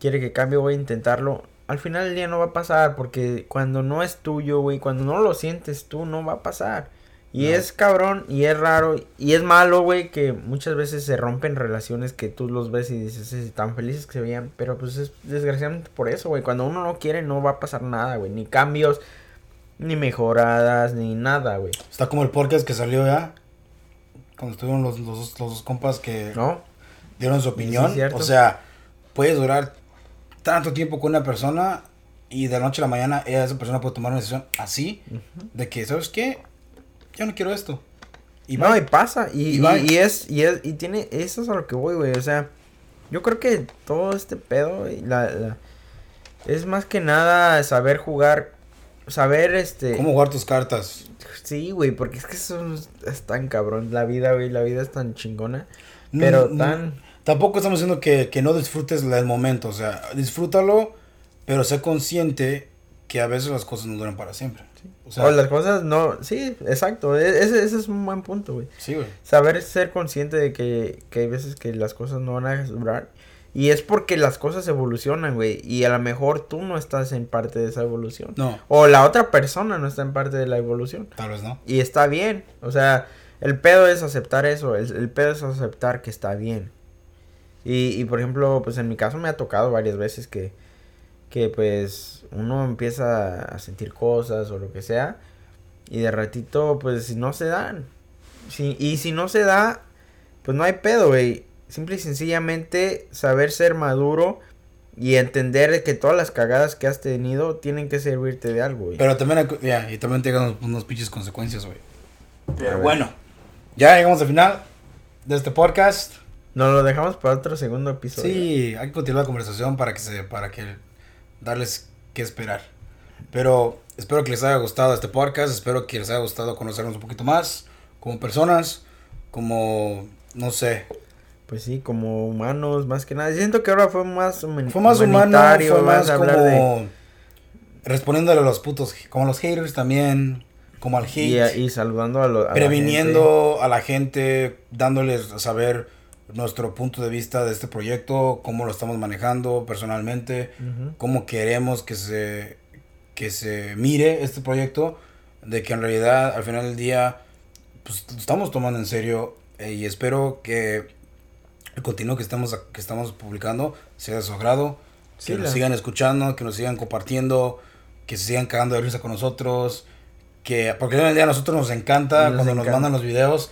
quiere que cambie, voy a intentarlo. Al final del día no va a pasar, porque cuando no es tuyo, güey, cuando no lo sientes tú, no va a pasar. Y No. es cabrón, y es raro, y es malo, güey, que muchas veces se rompen relaciones que tú los ves y dices, "Sí, tan felices que se veían, pero pues es desgraciadamente por eso, güey. Cuando uno no quiere, no va a pasar nada, güey. Ni cambios, ni mejoradas, ni nada, güey. Está como el podcast que salió ya. Cuando estuvieron los, los, dos- los dos compas que ¿No? dieron su opinión. Sí, o sea, puedes durar tanto tiempo con una persona y de la noche a la mañana esa persona puede tomar una decisión así. De que, ¿sabes qué? Yo no quiero esto. Y no, bye. y pasa, y, Y es, y es, y tiene, eso es a lo que voy, güey, o sea, yo creo que todo este pedo, güey, la, la- es más que nada saber jugar, saber, este, ¿Cómo jugar tus cartas? sí, güey, porque es que eso es, es tan cabrón, la vida, güey, la vida es tan chingona, pero tan, Tampoco estamos diciendo que, que no disfrutes el momento. O sea, disfrútalo, pero sé consciente que a veces las cosas no duran para siempre. O, sea, las cosas no, sí, exacto, e, ese, ese es un buen punto, güey. Sí, güey. Saber ser consciente de que, que hay veces que las cosas no van a durar. Y es porque las cosas evolucionan, güey. Y a lo mejor tú no estás en parte de esa evolución. No. O la otra persona no está en parte de la evolución. Tal vez no. Y está bien. O sea, el pedo es aceptar eso. El, el pedo es aceptar que está bien. Y, y, por ejemplo, pues en mi caso me ha tocado varias veces que, que pues uno empieza a sentir cosas o lo que sea. Y de ratito, pues no se dan. Sí, y si no se da, pues no hay pedo, güey simple y sencillamente saber ser maduro y entender que todas las cagadas que has tenido tienen que servirte de algo, güey. Pero también, ya, y también tengan unos pinches consecuencias, güey. Pero bueno, ya llegamos al final de este podcast. Nos lo dejamos para otro segundo episodio. Sí, hay que continuar la conversación para que se, para que darles que esperar. Pero espero que les haya gustado este podcast, espero que les haya gustado conocernos un poquito más como personas, como, no sé, pues sí, como humanos, más que nada. Siento que ahora fue más Fue más humano, fue más como respondiéndole a los putos, como a los haters también, como al hate. Y, saludando a, los Previniendo a la gente, dándoles a saber nuestro punto de vista de este proyecto, cómo lo estamos manejando personalmente, cómo queremos que se, que se mire este proyecto, de que en realidad al final del día, pues estamos tomando en serio eh, y espero que el contenido que estamos, que estamos publicando sea de su agrado, que nos sigan escuchando, que nos sigan compartiendo, que se sigan cagando de risa con nosotros, que porque hoy en día a nosotros nos encanta cuando nos mandan los videos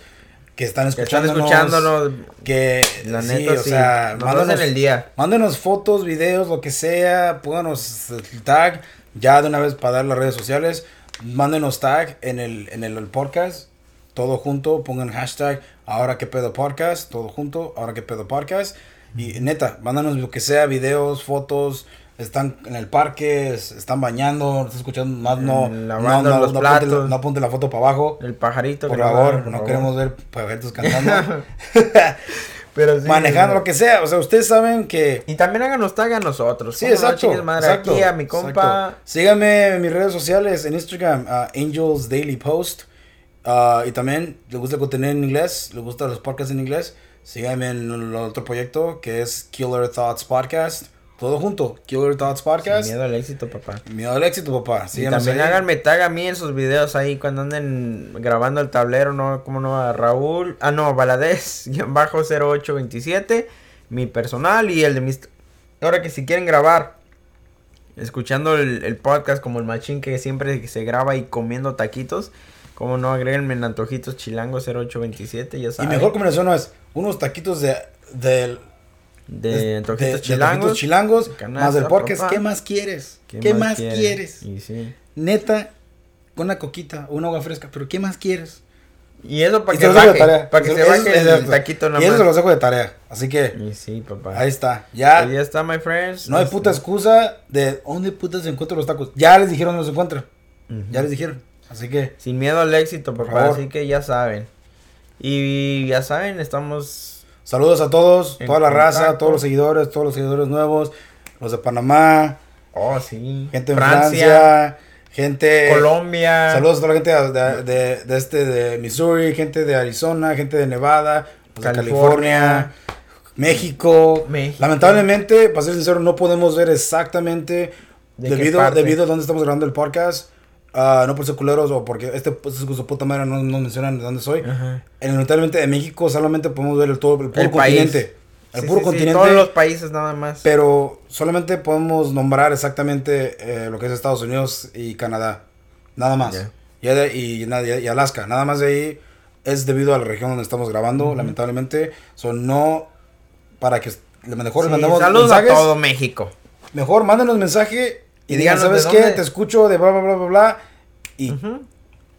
que están escuchándonos, que la neta, o sea, mándenos, el día. Mándenos fotos, videos, lo que sea, pónganos el tag ya de una vez para dar las redes sociales, mándenos tag en el en el podcast todo junto, pongan hashtag ahora que pedo podcast, todo junto, ahora que pedo podcast. Y neta, mándanos lo que sea, videos, fotos, están en el parque, están bañando, están escuchando más, no, no, no, los platos. no apunte la foto para abajo. El pajarito. Por favor, no queremos ver pajaritos cantando. Pero Manejando lo que sea, o sea, ustedes saben que... Y también háganos tag a nosotros. Sí, exacto. aquí a mi compa. Síganme en mis redes sociales, en Instagram, Angels Daily Post. Uh, y también le gusta el contenido en inglés, le gustan los podcasts en inglés. Síganme en el otro proyecto que es Killer Thoughts Podcast. Todo junto, Killer Thoughts Podcast. miedo al éxito, papá. Miedo al éxito, papá. y también háganme tag a mí en sus videos ahí cuando anden grabando el tablero, ¿no? ¿Cómo no? A Raúl. Ah, no, Valadez, bajo 0827. Mi personal y el de mis. Ahora que si quieren grabar, escuchando el, el podcast como el machín que siempre se graba y comiendo taquitos como no, agréguenme en Antojitos Chilango 0827, ya saben. Y mejor combinación no es unos taquitos de... de de Antojitos Chilangos. chilangos más del podcast. ¿Qué más quieres? ¿Qué, más, quieres? Y sí. Neta, con una coquita, una agua fresca, pero ¿qué más quieres? Y eso para que, baje, para que se baje el taquito nomás. Y eso se lo dejo de tarea. Así que. Y sí, papá. Ahí está. Ya. Ahí está, my friends. No hay puta excusa de dónde putas se encuentran los tacos. Ya les dijeron dónde se encuentran. Ya les dijeron. Así que. Sin miedo al éxito, por, favor. Así que ya saben. Y ya saben, estamos. Saludos a todos, toda la raza, todos los seguidores, todos los seguidores nuevos, los de Panamá. Oh, sí. Gente de Francia, gente. Colombia. Saludos a toda la gente de, de, este, de Missouri, gente de Arizona, gente de Nevada, California. México. México. Lamentablemente, para ser sincero, no podemos ver exactamente debido, debido a dónde estamos grabando el podcast Uh, no por ser culeros o porque este pues, su puta madre no, no mencionan de dónde soy. En Lamentablemente de México solamente podemos ver el todo el puro continente. El puro continente. todos los países nada más. Pero solamente podemos nombrar exactamente eh, lo que es Estados Unidos y Canadá. Nada más. Y, y, y, Alaska. Nada más de ahí es debido a la región donde estamos grabando, lamentablemente. Son no para que mejor mandamos saludos a todo México. Mejor mándenos mensaje y digan, ¿sabes qué? Te escucho de bla, bla, bla, bla, bla. Y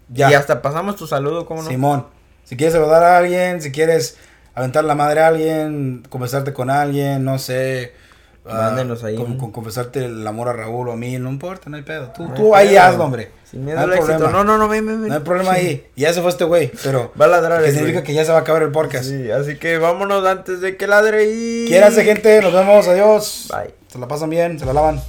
ya. Y hasta pasamos tu saludo, ¿cómo no? Simón. Si quieres saludar a alguien, si quieres aventar la madre a alguien, conversarte con alguien, no sé. Ah, Mándenos ahí. Con, confesarte el amor a Raúl o a mí, no importa, no hay pedo. Tú, tú ahí hazlo, hombre. Sin miedo no hay problema. No, no, no, ven, ven, No hay problema ahí. Y ya se fue este güey, pero. Va a ladrar. Que significa que ya se va a acabar el podcast. Sí, así que vámonos antes de que ladre y. Quiérase, gente. Nos vemos. Adiós. Bye. Se la pasan bien, se la lavan.